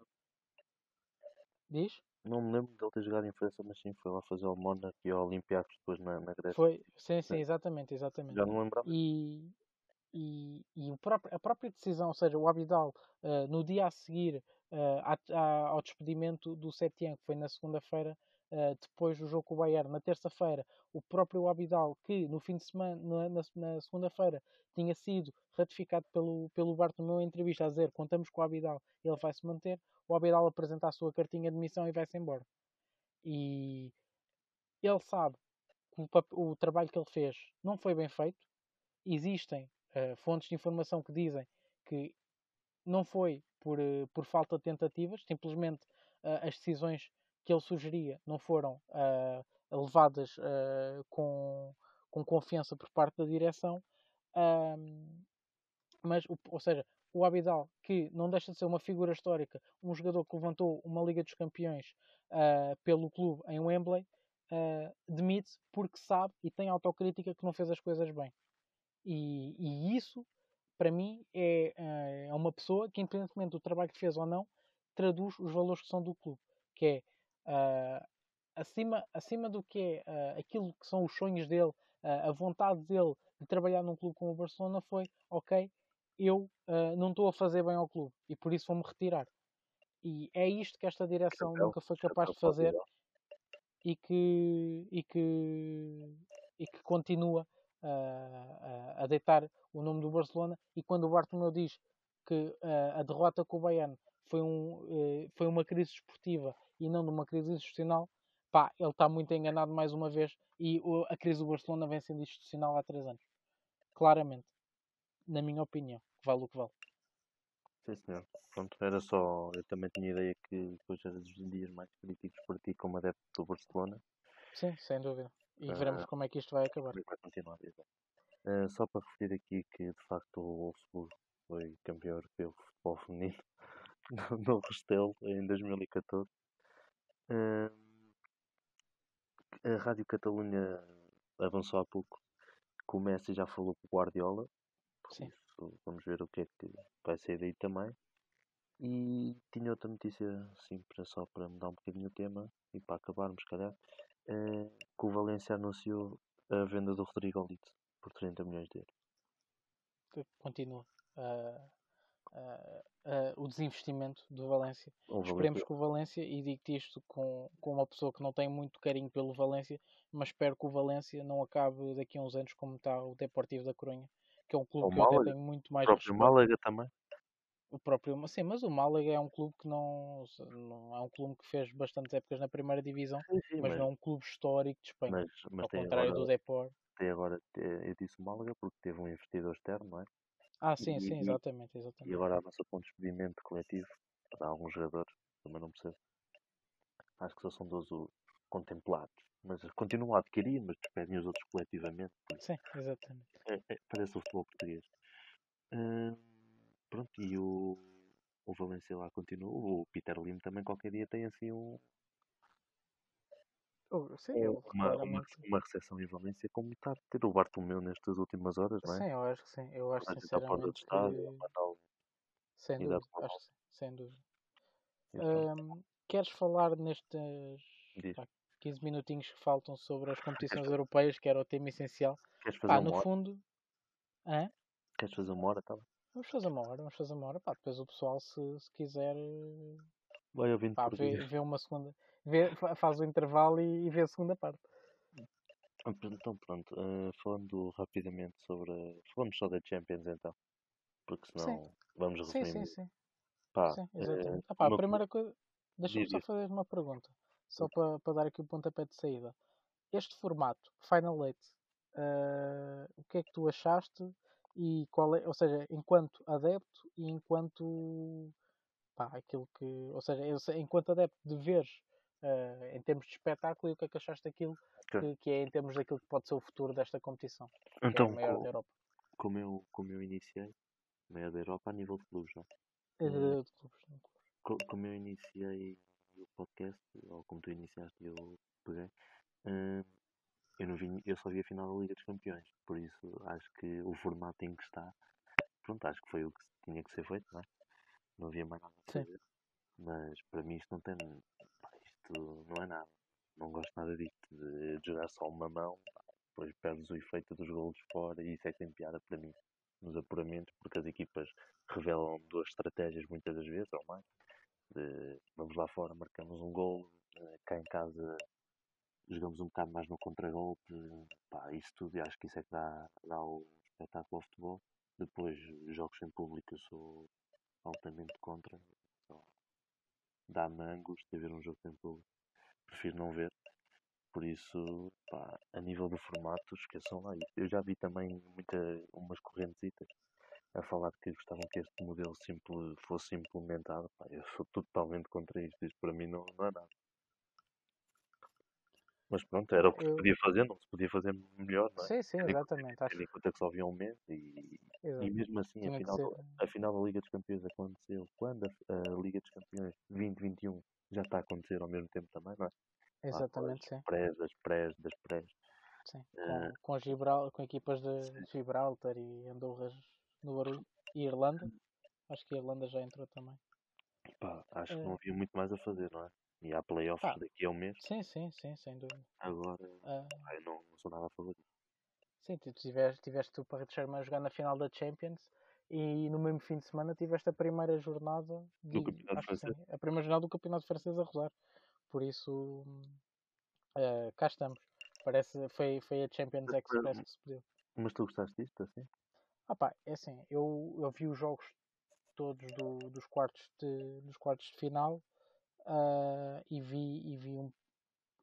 S1: Diz?
S2: Não me lembro dele ter jogado em França, mas sim, foi lá fazer o Mónaco e ao Olympiacos depois na, na Grécia.
S1: Foi, sim, sim,
S2: Sim.
S1: exatamente, exatamente.
S2: Já não lembrava.
S1: E, e, e próprio- a própria decisão, ou seja, o Abidal, eh, no dia a seguir à- ao despedimento do Setien, que foi na segunda-feira, eh, depois do jogo com o Bayern, na terça-feira, o próprio Abidal, que no fim de semana, na, na- segunda-feira, tinha sido ratificado pelo, pelo Bartomeu em entrevista a dizer contamos com o Abidal, ele vai se manter, o Abidal apresenta a sua cartinha de missão e vai-se embora. E ele sabe que o, o trabalho que ele fez não foi bem feito. Existem eh, fontes de informação que dizem que não foi por, uh, por falta de tentativas, simplesmente uh, as decisões que ele sugeria não foram levadas com, com confiança por parte da direção. mas, ou seja, o Abidal, que não deixa de ser uma figura histórica, um jogador que levantou uma Liga dos Campeões uh, pelo clube em Wembley, uh, demite porque sabe e tem autocrítica que não fez as coisas bem. E, e isso, para mim, é, uh, é uma pessoa que, independentemente do trabalho que fez ou não, traduz os valores que são do clube, que é acima, acima do que é aquilo que são os sonhos dele, a vontade dele de trabalhar num clube como o Barcelona foi, ok, eu uh, não estou a fazer bem ao clube e por isso vou-me retirar. E é isto que esta direção nunca foi capaz de fazer e que, e que, e que continua uh, a deitar o nome do Barcelona. E quando o Bartomeu diz que uh, a derrota com o Bayern foi, um, foi uma crise esportiva e não de uma crise institucional, pá, ele está muito enganado mais uma vez. E a crise do Barcelona vem sendo institucional há três anos. Claramente na minha opinião, vale o que vale.
S2: Sim, senhor. Pronto, era só. Eu também tinha ideia que depois era dos dias mais críticos para ti como adepto do Barcelona.
S1: Sim, sem dúvida. E veremos como é que isto vai acabar.
S2: Vai continuar, uh, Só para referir aqui que de facto o Wolfsburg foi campeão europeu de futebol feminino no Restelo em 2014. Uh, a Rádio Catalunha avançou há pouco que o Messi já falou com o Guardiola Sim. Isso, vamos ver o que é que vai sair daí também. E tinha outra notícia, sim, para, só para mudar um bocadinho o tema e para acabarmos, calhar, é, que o Valência anunciou a venda do Rodrigo Olito por 30 milhões de euros.
S1: Continua uh, uh, uh, o desinvestimento do Valência. Esperemos que o Valência, e digo-te isto com, com uma pessoa que não tem muito carinho pelo Valência, mas espero que o Valência não acabe daqui a uns anos como está o Deportivo da Coruña que é um clube o que Málaga, eu tenho muito mais.
S2: O próprio Málaga também.
S1: O próprio, sim, mas o Málaga é um clube que não, não é um clube que fez bastantes épocas na primeira divisão, sim, sim, mas, mas, não é um clube histórico de Espanha. Mas, mas ao contrário agora, do Depor.
S2: Tem agora, eu disse o Málaga porque teve um investidor externo, não é?
S1: Ah, sim, e, sim, exatamente, exatamente.
S2: E agora avança para um despedimento coletivo para alguns jogadores, também não percebo. Acho que só são 12 contemplados mas continuam a adquirir, mas despedem os outros coletivamente.
S1: Sim, exatamente.
S2: É, é, parece o futebol português. Hum, pronto, e o, o Valência lá continua. O Peter Lim também qualquer dia tem assim um.
S1: Oh, sim, eu,
S2: uma, uma, uma recepção em Valência como está a ter o Bartomeu nestas últimas horas, não é?
S1: Sim, eu acho que sim. Eu acho sinceramente que... Sem dúvida, acho que sim, sem dúvida. Hum, queres falar nestes 15 minutinhos que faltam sobre as competições europeias, que era o tema essencial.
S2: Queres fazer Pá,
S1: no hora? fundo. Hã?
S2: Queres fazer uma hora, tá?
S1: Vamos fazer uma hora, vamos fazer uma hora. Pá, depois o pessoal, se, se quiser.
S2: Vai ouvindo
S1: pá, vê, vê uma segunda. Vê, faz o intervalo e, e vê a segunda parte.
S2: Então pronto, uh, falando rapidamente sobre. Falamos só da Champions então. Porque senão sim. vamos resumir.
S1: Sim, sim, sim. Pá, sim, exatamente. Uh, ah, pá, a primeira coisa. Deixa-me só fazer uma pergunta só para, para dar aqui o um pontapé de saída. Este formato, Final Eight, uh, o que é que tu achaste? E qual é, ou seja, enquanto adepto e enquanto pá, aquilo que, ou seja, enquanto adepto de ver uh, em termos de espetáculo e o que é que achaste daquilo que, que, é em termos daquilo que pode ser o futuro desta competição, então, é então, maior da Europa.
S2: Como eu, como eu iniciei, maior da Europa a nível de clubes, não
S1: é? De, de
S2: clubes, Como eu iniciei o podcast, ou como tu iniciaste eu peguei, uh, eu, não vi, eu só vi a final da Liga dos Campeões, por isso acho que o formato em que está, pronto, acho que foi o que tinha que ser feito, não é? Não havia mais nada a fazer. Mas para mim isto não tem. Pá, isto não é nada. Não gosto nada disto, de, de jogar só uma mão, pá, depois perdes o efeito dos golos fora e isso é que tem piada para mim nos apuramentos, porque as equipas revelam duas estratégias muitas das vezes, ou mais, de, vamos lá fora, marcamos um gol, eh, cá em casa jogamos um bocado mais no contragolpe, isso tudo, e acho que isso é que dá, dá o espetáculo ao futebol. Depois, jogos sem público, eu sou altamente contra. Dá-me angústia de ver um jogo sem público. Prefiro não ver. Por isso, pá, a nível do formato, esqueçam lá. Eu já vi também muita, umas correntesitas a falar que gostavam que este modelo simple, fosse implementado. Pá, eu sou totalmente contra isto. Isto para mim não, não é nada. Mas pronto, era o que se podia fazer, não se podia fazer melhor, não é?
S1: Sim, sim, exatamente.
S2: Tendo em conta que só havia um mês e, e mesmo assim a final, a final da Liga dos Campeões aconteceu quando a, a Liga dos Campeões 2021 já está a acontecer ao mesmo tempo também, não é?
S1: Exatamente, sim.
S2: prés, das prés, das prés.
S1: sim. Com, com, Gibral, com equipas de
S2: Sim.
S1: Gibraltar e Andorras no barulho. E Irlanda. Acho que a Irlanda já entrou também.
S2: Pá, acho que
S1: Eh,
S2: não havia muito mais a fazer, não é? E há playoffs
S1: pá.
S2: daqui a um mês,
S1: Sim, sim, sim, sem dúvida.
S2: agora
S1: Ah,
S2: não, não sou nada a favor disso.
S1: sim, tu tiveste, tiveste o Paris Saint-Germain a jogar na final da Champions e no mesmo fim de semana tiveste a primeira jornada
S2: Do
S1: de,
S2: campeonato
S1: acho que
S2: francês.
S1: sim, a primeira jornada do campeonato francês a rodar. Por isso, eh, cá estamos. Parece foi foi a Champions
S2: Mas,
S1: Express
S2: eh,
S1: que se pediu.
S2: Mas tu gostaste disto, assim?
S1: Ah pá, é assim, eu, eu vi os jogos todos do, dos quartos de dos quartos de final ah, e vi e vi um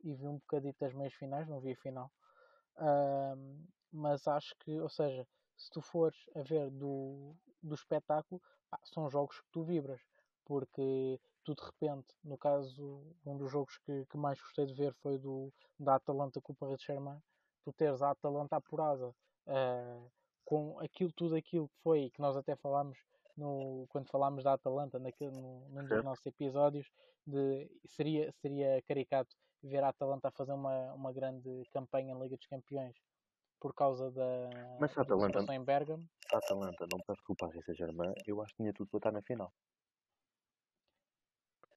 S1: e vi um bocadito das meias finais, não vi a final. Ahm, mas acho que, ou seja, se tu fores a ver do, do espetáculo, pá, são jogos que tu vibras, porque tu de repente, no caso, um dos jogos que, que mais gostei de ver foi do da Atalanta com o Paris Saint-Germain, tu teres a Atalanta apurada ah, com aquilo, tudo aquilo que foi, e que nós até falámos no, quando falámos da Atalanta naquele, no, num dos nossos episódios, de, seria, seria caricato ver a Atalanta a fazer uma, uma grande campanha na Liga dos Campeões por causa da,
S2: Mas a Atalanta,
S1: em Bergamo.
S2: a Atalanta não perde com o Paris Saint-Germain, eu acho que tinha tudo para estar na final.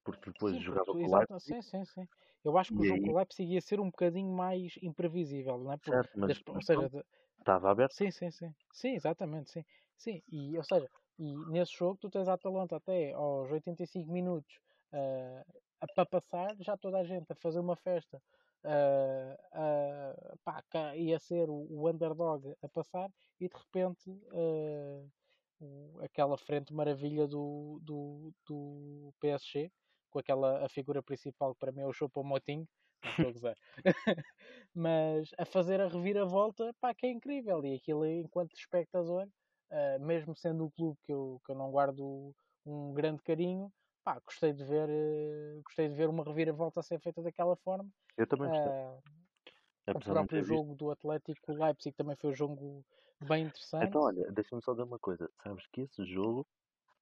S2: Porque depois
S1: Sim,
S2: jogava com o Leipzig,
S1: sim, sim, sim. Eu acho que o
S2: e
S1: jogo com
S2: aí,
S1: o Leipzig ia ser um bocadinho mais imprevisível, não é? Porque
S2: certo, mas,
S1: das- ou
S2: mas
S1: seja,
S2: pronto,
S1: de-
S2: estava aberto.
S1: sim, sim, sim. Sim, exatamente, sim. Sim, e ou seja, e nesse jogo tu tens a Atalanta até aos 85 minutos ah, a para passar, já toda a gente a fazer uma festa. ah, ah, pá, cá ia ser o, o underdog a passar e de repente ah, o- aquela frente maravilha do, do, do PSG com aquela a figura principal que para mim é o Choupo-Moting não estou a gozar mas a fazer a reviravolta pá, que é incrível e aquilo enquanto espectador ah, mesmo sendo um clube que eu, que eu não guardo um grande carinho pá, gostei de ver eh, gostei de ver uma reviravolta a ser feita daquela forma
S2: Eu também gostei.
S1: Ah, o
S2: de
S1: próprio
S2: ter visto.
S1: jogo do Atlético Leipzig também foi um jogo bem interessante
S2: Então, olha, deixa-me só dizer uma coisa. Sabes que esse jogo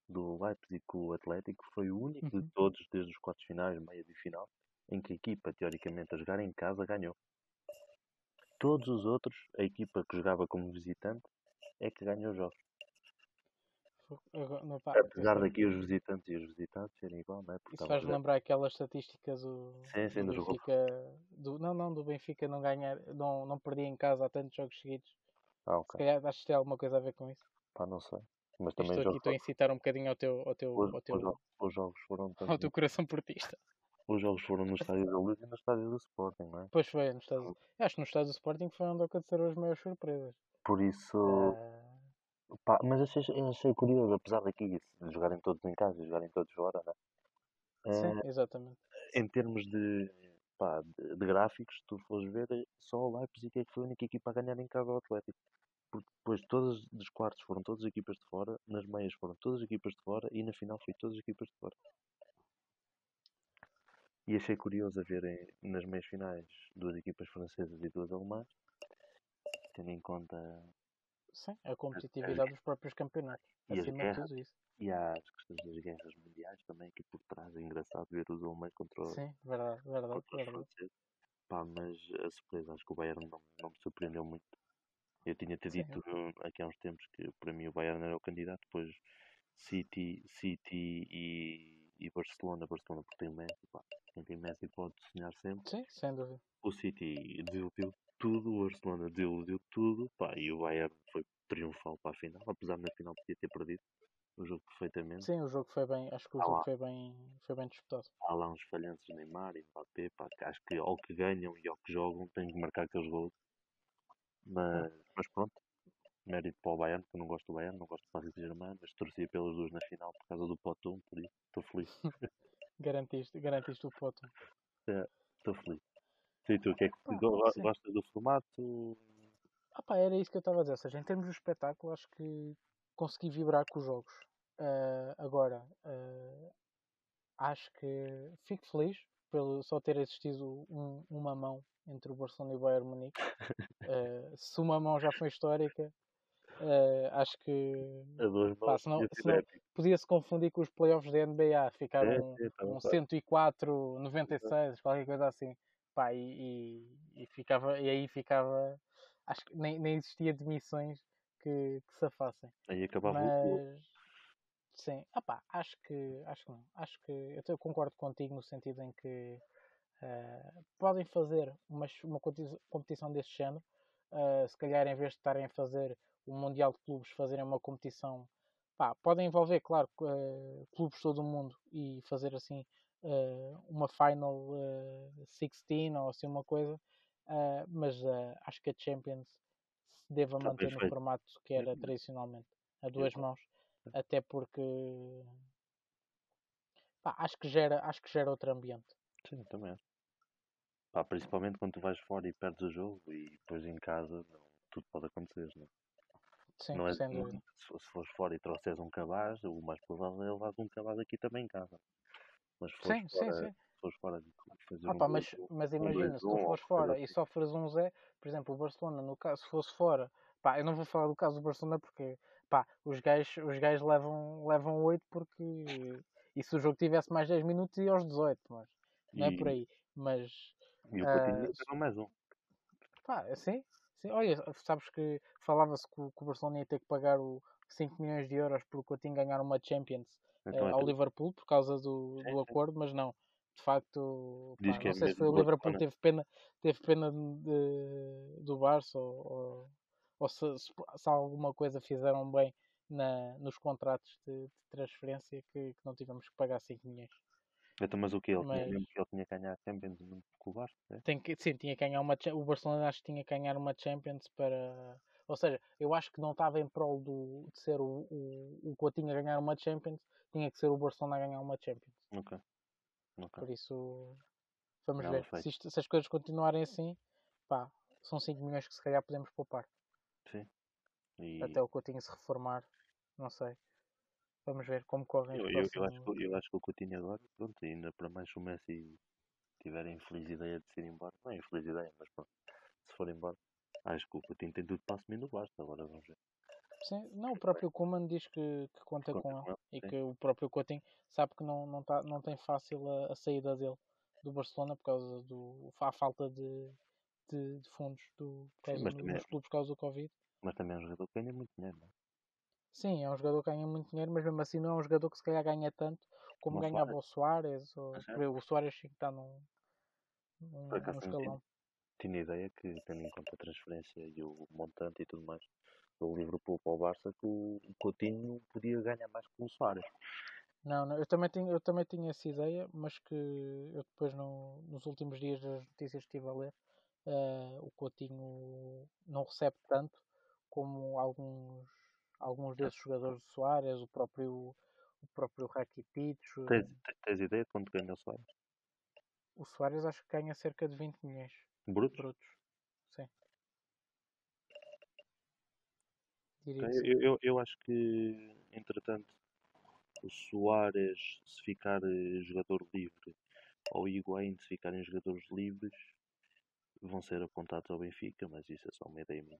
S2: do Leipzig com o Atlético foi o único de
S1: Uhum.
S2: todos, desde os quartos finais, meia e final, em que a equipa, teoricamente, a jogar em casa, ganhou. Todos os outros, a equipa que jogava como visitante, é que ganhou os jogos.
S1: Agora, não, pá,
S2: Apesar daqui os visitantes e os visitados serem igual, não é? Porque
S1: Isso faz lembrar aquelas estatísticas do,
S2: Sim, sim,
S1: do. Benfica. Do, não, não, do Benfica não ganhar, não, não perder em casa há tantos jogos seguidos.
S2: Ah,
S1: Se
S2: ok.
S1: calhar acho que tem alguma coisa a ver com isso.
S2: Pá, não sei. Mas
S1: Estou
S2: também
S1: aqui,
S2: jogos,
S1: estou a incitar um bocadinho ao teu, ao teu,
S2: os,
S1: ao teu,
S2: os jogos foram
S1: ao teu coração portista.
S2: Os jogos foram no estádio da Luz e no estádio do Sporting, não é?
S1: Pois foi, no estado, acho que no estado do Sporting foi onde aconteceram as maiores surpresas.
S2: Por isso,
S1: Ah,
S2: pá, mas achei, achei curioso, apesar daqui de jogarem todos em casa e jogarem todos fora, né?
S1: sim,
S2: Eh,
S1: exatamente.
S2: em termos de, pá, de, de gráficos, se tu fores ver, só o Leipzig é que foi a única equipa a ganhar em casa ao Atlético. Porque depois todas dos quartos foram todas as equipas de fora, nas meias foram todas as equipas de fora e na final foi todas as equipas de fora. E achei curioso a ver nas meias finais duas equipas francesas e duas alemãs, tendo em conta
S1: Sim, a competitividade dos próprios campeonatos.
S2: E
S1: Acima de tudo isso.
S2: e há as questões das guerras mundiais também aqui por trás. É engraçado ver os alemães contra, o-
S1: Sim, verdade, verdade,
S2: os
S1: verdade.
S2: Pá, mas a surpresa, acho que o Bayern não, não me surpreendeu muito. Eu tinha-te
S1: Sim.
S2: dito hum, aqui há uns tempos que para mim o Bayern era o candidato, depois City, City e, e Barcelona. Barcelona porque tem o Messi, pá. Tem Messi pode sonhar sempre.
S1: Sim, sem dúvida.
S2: O City desiludiu tudo, o Barcelona desiludiu tudo, pá, e o Bayern foi triunfal para a final, apesar de na final podia ter perdido o jogo perfeitamente.
S1: Sim, o jogo foi bem, acho que o
S2: Ah
S1: jogo
S2: lá.
S1: foi bem, foi bem disputado.
S2: Há lá uns falhanços de Neymar e Mbappé, pá, que acho que ao que ganham e ao que jogam têm que marcar aqueles gols. Mas, mas pronto, mérito para o Bayern, que eu não gosto do Bayern, não gosto do Paris Saint-Germain, mas torci pelas duas na final por causa do Potum, por isso estou feliz,
S1: Garantiste, garantiste o poto.
S2: estou feliz. E tu, o que é que
S1: Pá,
S2: go- gostas do formato?
S1: Ah pá, era isso que eu estava a dizer. Ou seja, em termos de espetáculo, acho que consegui vibrar com os jogos. Uh, agora, uh, acho que fico feliz pelo só ter existido um, uma mão entre o Barcelona e o Bayern Munique. Uh, se uma mão já foi histórica, acho que pá, senão, senão podia-se confundir com os playoffs da NBA, ficaram é, é, um, um 104, 96, qualquer coisa assim. Pá, e, e, e, ficava, e aí ficava. Acho que nem, nem existia demissões que, que se afassem.
S2: Aí acabava
S1: Mas, o Sim, ah pá, acho que acho que não. Acho que eu, eu concordo contigo no sentido em que uh, podem fazer uma, uma competição deste género. Uh, se calhar em vez de estarem a fazer o Mundial de Clubes, fazerem uma competição pá, podem envolver, claro, uh, clubes todo o mundo e fazer assim uma final uh, 16 ou assim uma coisa, mas acho que a Champions se deva manter no formato que era tradicionalmente, a duas mãos até porque pá, acho que gera acho que gera outro ambiente.
S2: Sim também pá, principalmente quando tu vais fora e perdes o jogo e depois em casa não, tudo pode acontecer não, é?
S1: Sim,
S2: não é,
S1: sem
S2: não, se, fores fora e trouxeres um cabaz o mais provável é levar um cabaz aqui também em casa mas se
S1: sim,
S2: fora,
S1: sim, sim.
S2: Se fores fora fazer
S1: ah,
S2: um
S1: mas, mas imagina, um se tu fores fora e sofres um Zé, por exemplo, o Barcelona, no caso, se fosse fora, pá, eu não vou falar do caso do Barcelona porque pá, os gajos, os gajos levam, levam 8 porque. E se o jogo tivesse mais 10 minutos ia aos 18, mas não é por aí. Mas.
S2: E o Coutinho uh, mais um.
S1: Pá, sim, sim. Olha, sabes que falava-se que, o Barcelona ia ter que pagar o 5 milhões de euros por o Coutinho ganhar uma Champions então, é ao Liverpool por causa do, do acordo, mas não. De facto, pá, não é sei se foi o Liverpool que teve pena, teve pena de, do Barça ou, ou ou se, se, se alguma coisa fizeram bem na, nos contratos de, de transferência que, que, não tivemos que pagar 5 milhões.
S2: Então, mas o que ele, mas, tinha, que ele tinha que ganhar Champions com o Barça? É?
S1: Tem que, sim, tinha que ganhar uma o Barcelona acho que tinha que ganhar uma Champions para ou seja, eu acho que não estava em prol do, de ser o, o, o Coutinho a ganhar uma Champions, tinha que ser o Barcelona a ganhar uma Champions.
S2: Ok. okay.
S1: Por isso, vamos não, ver. Se, isto, se, as coisas continuarem assim, pá, são 5 milhões que se calhar podemos poupar.
S2: Sim. E...
S1: Até o Coutinho se reformar, não sei. Vamos ver como correm
S2: eu, eu, eu, acho que, eu acho que o Coutinho agora, pronto, ainda para mais o Messi tiver a infeliz ideia de se ir embora, não é infeliz ideia, mas pronto, se for embora, acho que o Coutinho tem tudo para assumir no Basta, agora vamos ver.
S1: Sim, não, o próprio Kuman diz que, que conta, conta, com ele, e sim. que o próprio Coutinho sabe que não, não, tá, não tem fácil a, a saída dele do Barcelona por causa do a falta de, de, de fundos do, por causa Sim, do, dos clubes por causa do Covid.
S2: Mas também é um jogador que ganha muito dinheiro, não é?
S1: Sim, é um jogador que ganha muito dinheiro, mas mesmo assim não é um jogador que se calhar ganha tanto como, como ganhava o Soares. Ou, é. O Soares sim que está num, num, num escalão.
S2: Tinha, tinha ideia que, tendo em conta a transferência e o montante e tudo mais, do Liverpool para o Barça, que o Coutinho podia ganhar mais que o Soares.
S1: Não, não, eu também tinha, eu também tinha essa ideia, mas que eu depois no, nos últimos dias das notícias estive a ler, uh, o Coutinho não recebe tanto como alguns, alguns desses jogadores de Soares, o próprio, o próprio Rakitic.
S2: Tens, tens ideia de quanto ganha o Soares?
S1: O Soares acho que ganha cerca de 20 milhões.
S2: Brutos?
S1: Brutos. Sim.
S2: Eu, eu, eu acho que, entretanto, o Soares, se ficar eh, jogador livre, ou o Higuaín, se ficarem jogadores livres, vão ser apontados ao Benfica, mas isso é só uma ideia minha.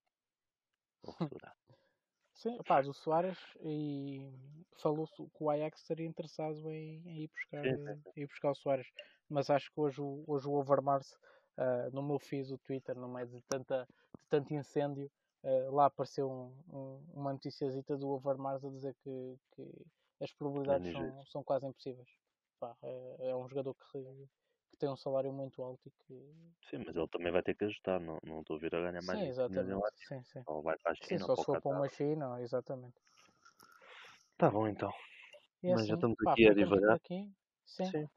S2: Vou.
S1: Sim, pá, o Soares e falou-se que o Ajax estaria interessado em, em ir, buscar, sim, sim. ir buscar o Soares, mas acho que hoje, hoje o Overmars, uh, no meu fiz o Twitter, no meio de, tanta, de tanto incêndio, uh, lá apareceu um, um, uma noticiazita do Overmars a dizer que, que as probabilidades são, são quase impossíveis. Pá, é, é um jogador que tem um salário muito alto e que.
S2: Sim, mas ele também vai ter que ajustar, não, não estou a vir a ganhar mais.
S1: Sim, exatamente. Sim, sim.
S2: Ou vai para a China.
S1: Sim, só se for para uma China, exatamente.
S2: Tá bom então. E mas assim, já estamos pá, aqui a divagar.
S1: Aqui. Sim. sim.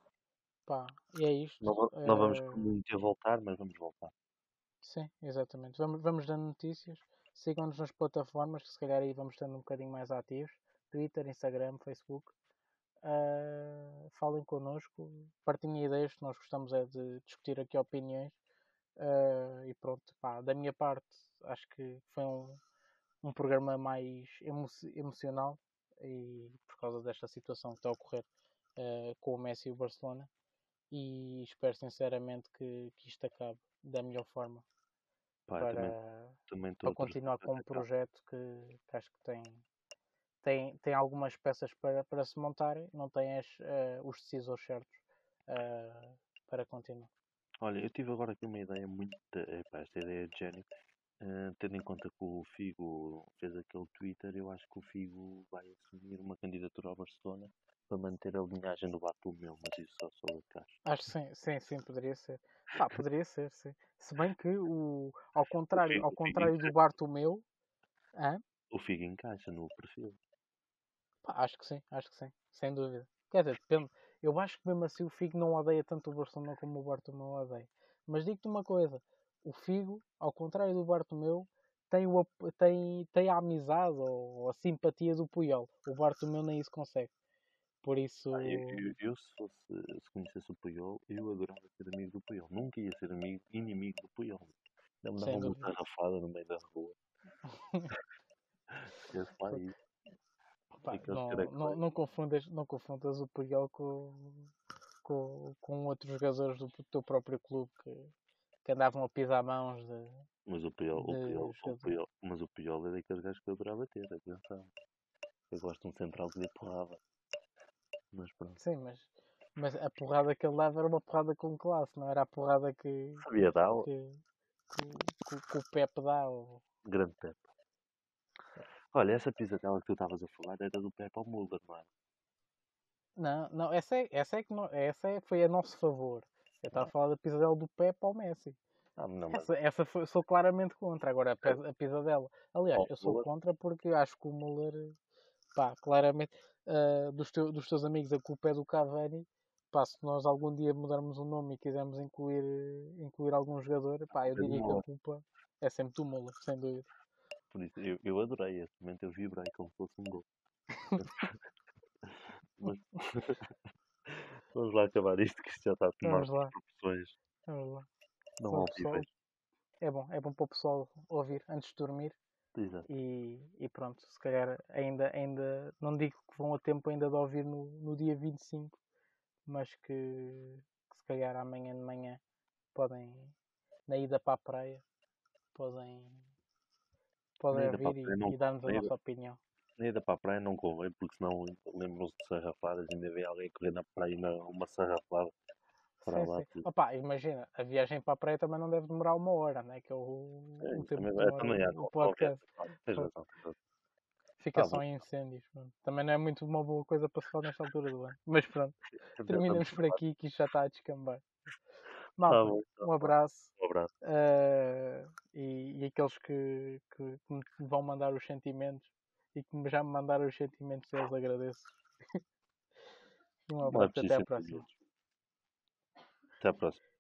S1: Pá, e é isto.
S2: Não, não vamos muito a voltar, mas vamos voltar.
S1: Sim, exatamente. Vamos, vamos dando notícias. Sigam-nos nas plataformas, que se calhar aí vamos estando um bocadinho mais ativos. Twitter, Instagram, Facebook. Uh, falem connosco, partilhem ideias, que nós gostamos é de discutir aqui opiniões. Uh, e pronto, pá, da minha parte, acho que foi um, um programa mais emo emocional e por causa desta situação que está a ocorrer uh, com o Messi e o Barcelona e espero sinceramente que, que isto acabe da melhor forma para,
S2: também, também
S1: para continuar com um projeto que, que acho que tem, tem, tem algumas peças para, para se montarem, não tem as, uh, os decisores certos uh, para continuar.
S2: Olha, eu tive agora aqui uma ideia muito. Epá, esta ideia de gênio. Uh, tendo em conta que o Figo fez aquele Twitter, eu acho que o Figo vai assumir uma candidatura ao Barcelona para manter a linhagem do Bartomeu, mas isso só sou de cá.
S1: Acho que sim, sim, sim, poderia ser. Pá, poderia ser, sim. Se bem que o, ao contrário, ao contrário do Bartomeu, hã?
S2: o Figo encaixa no perfil.
S1: Pá, acho que sim, acho que sim, sem dúvida. Quer dizer, depende. Eu acho que mesmo assim o Figo não odeia tanto o Barcelona como o Bartomeu odeia. Mas digo-te uma coisa, o Figo, ao contrário do Bartomeu, tem, o, tem, tem a amizade ou a simpatia do Puyol. O Bartomeu nem isso consegue. Por isso.
S2: Ah, eu, eu, eu, se, fosse, se conhecesse o Puyol, eu adorava ser amigo do Puyol. Nunca ia ser amigo, inimigo do Puyol. Não me dava uma garrafada no meio da rua. Esse lá isso.
S1: Pá, não, não, não, confundas, não confundas o Puyol com, com, com outros jogadores do teu próprio clube que, que andavam a pisar mãos de.
S2: Mas o Puyol, o Puyol, o Puyol, mas o Puyol é daqueles gajos que eu adorava ter, atenção. Eu gosto de um central que lhe porrava. Mas pronto.
S1: Sim, mas, mas a porrada que ele dava era uma porrada com classe, não era a porrada que.
S2: Sabia dar.
S1: Que, que, que, que, o Pepe dá. Ou...
S2: Grande Pepe. Olha, essa pisadela que tu estavas a falar era do Pepe ao Mulder, não é?
S1: Não, não, essa é, essa é que não, essa é, foi a nosso favor. Eu estava a falar da pisadela do Pepe ao Messi.
S2: Ah, não,
S1: mas... Essa, essa foi, sou claramente contra. Agora, a, a pisadela. Aliás, oh, eu sou Muller. contra porque acho que o Muller, pá, claramente, uh, dos, teu, dos teus amigos, a culpa é do Cavani. Pá, se nós algum dia mudarmos o nome e quisermos incluir, incluir algum jogador, pá, eu diria que a culpa é sempre do Muller, sem dúvida.
S2: Por isso, eu, eu adorei esse momento, eu vibrei como se fosse um gol. Mas... Vamos lá acabar isto, que isto já está a tomar proporções.
S1: Vamos lá.
S2: Não
S1: pessoal, é bom, é bom para o pessoal ouvir antes de dormir.
S2: Exato.
S1: E, e pronto, se calhar ainda, ainda não digo que vão a tempo ainda de ouvir no, no dia 25, mas que, que se calhar amanhã de manhã podem, na ida para a praia, podem, podem ouvir e, e dar-nos a nossa opinião.
S2: Na ida para a praia não convém, porque senão lembram-se de sarrafadas e ainda vê alguém correr na praia e uma sarrafada
S1: para sim, lá. Sim. Opa, imagina, a viagem para a praia também não deve demorar uma hora, né? que é o,
S2: é,
S1: o tempo
S2: também, é, também é,
S1: o podcast.
S2: Tens razão,
S1: Fica ah, só em incêndios. Pronto. Também não é muito uma boa coisa para se falar nesta altura do ano. Mas pronto, terminamos por aqui que isto já está a descambar. Malta, tá bom, tá um abraço.
S2: Um abraço.
S1: Uh, e, e, aqueles que, que, que, me vão mandar os sentimentos e que já me mandaram os sentimentos, eles agradeço. um abraço, até à próxima.
S2: Até à próxima.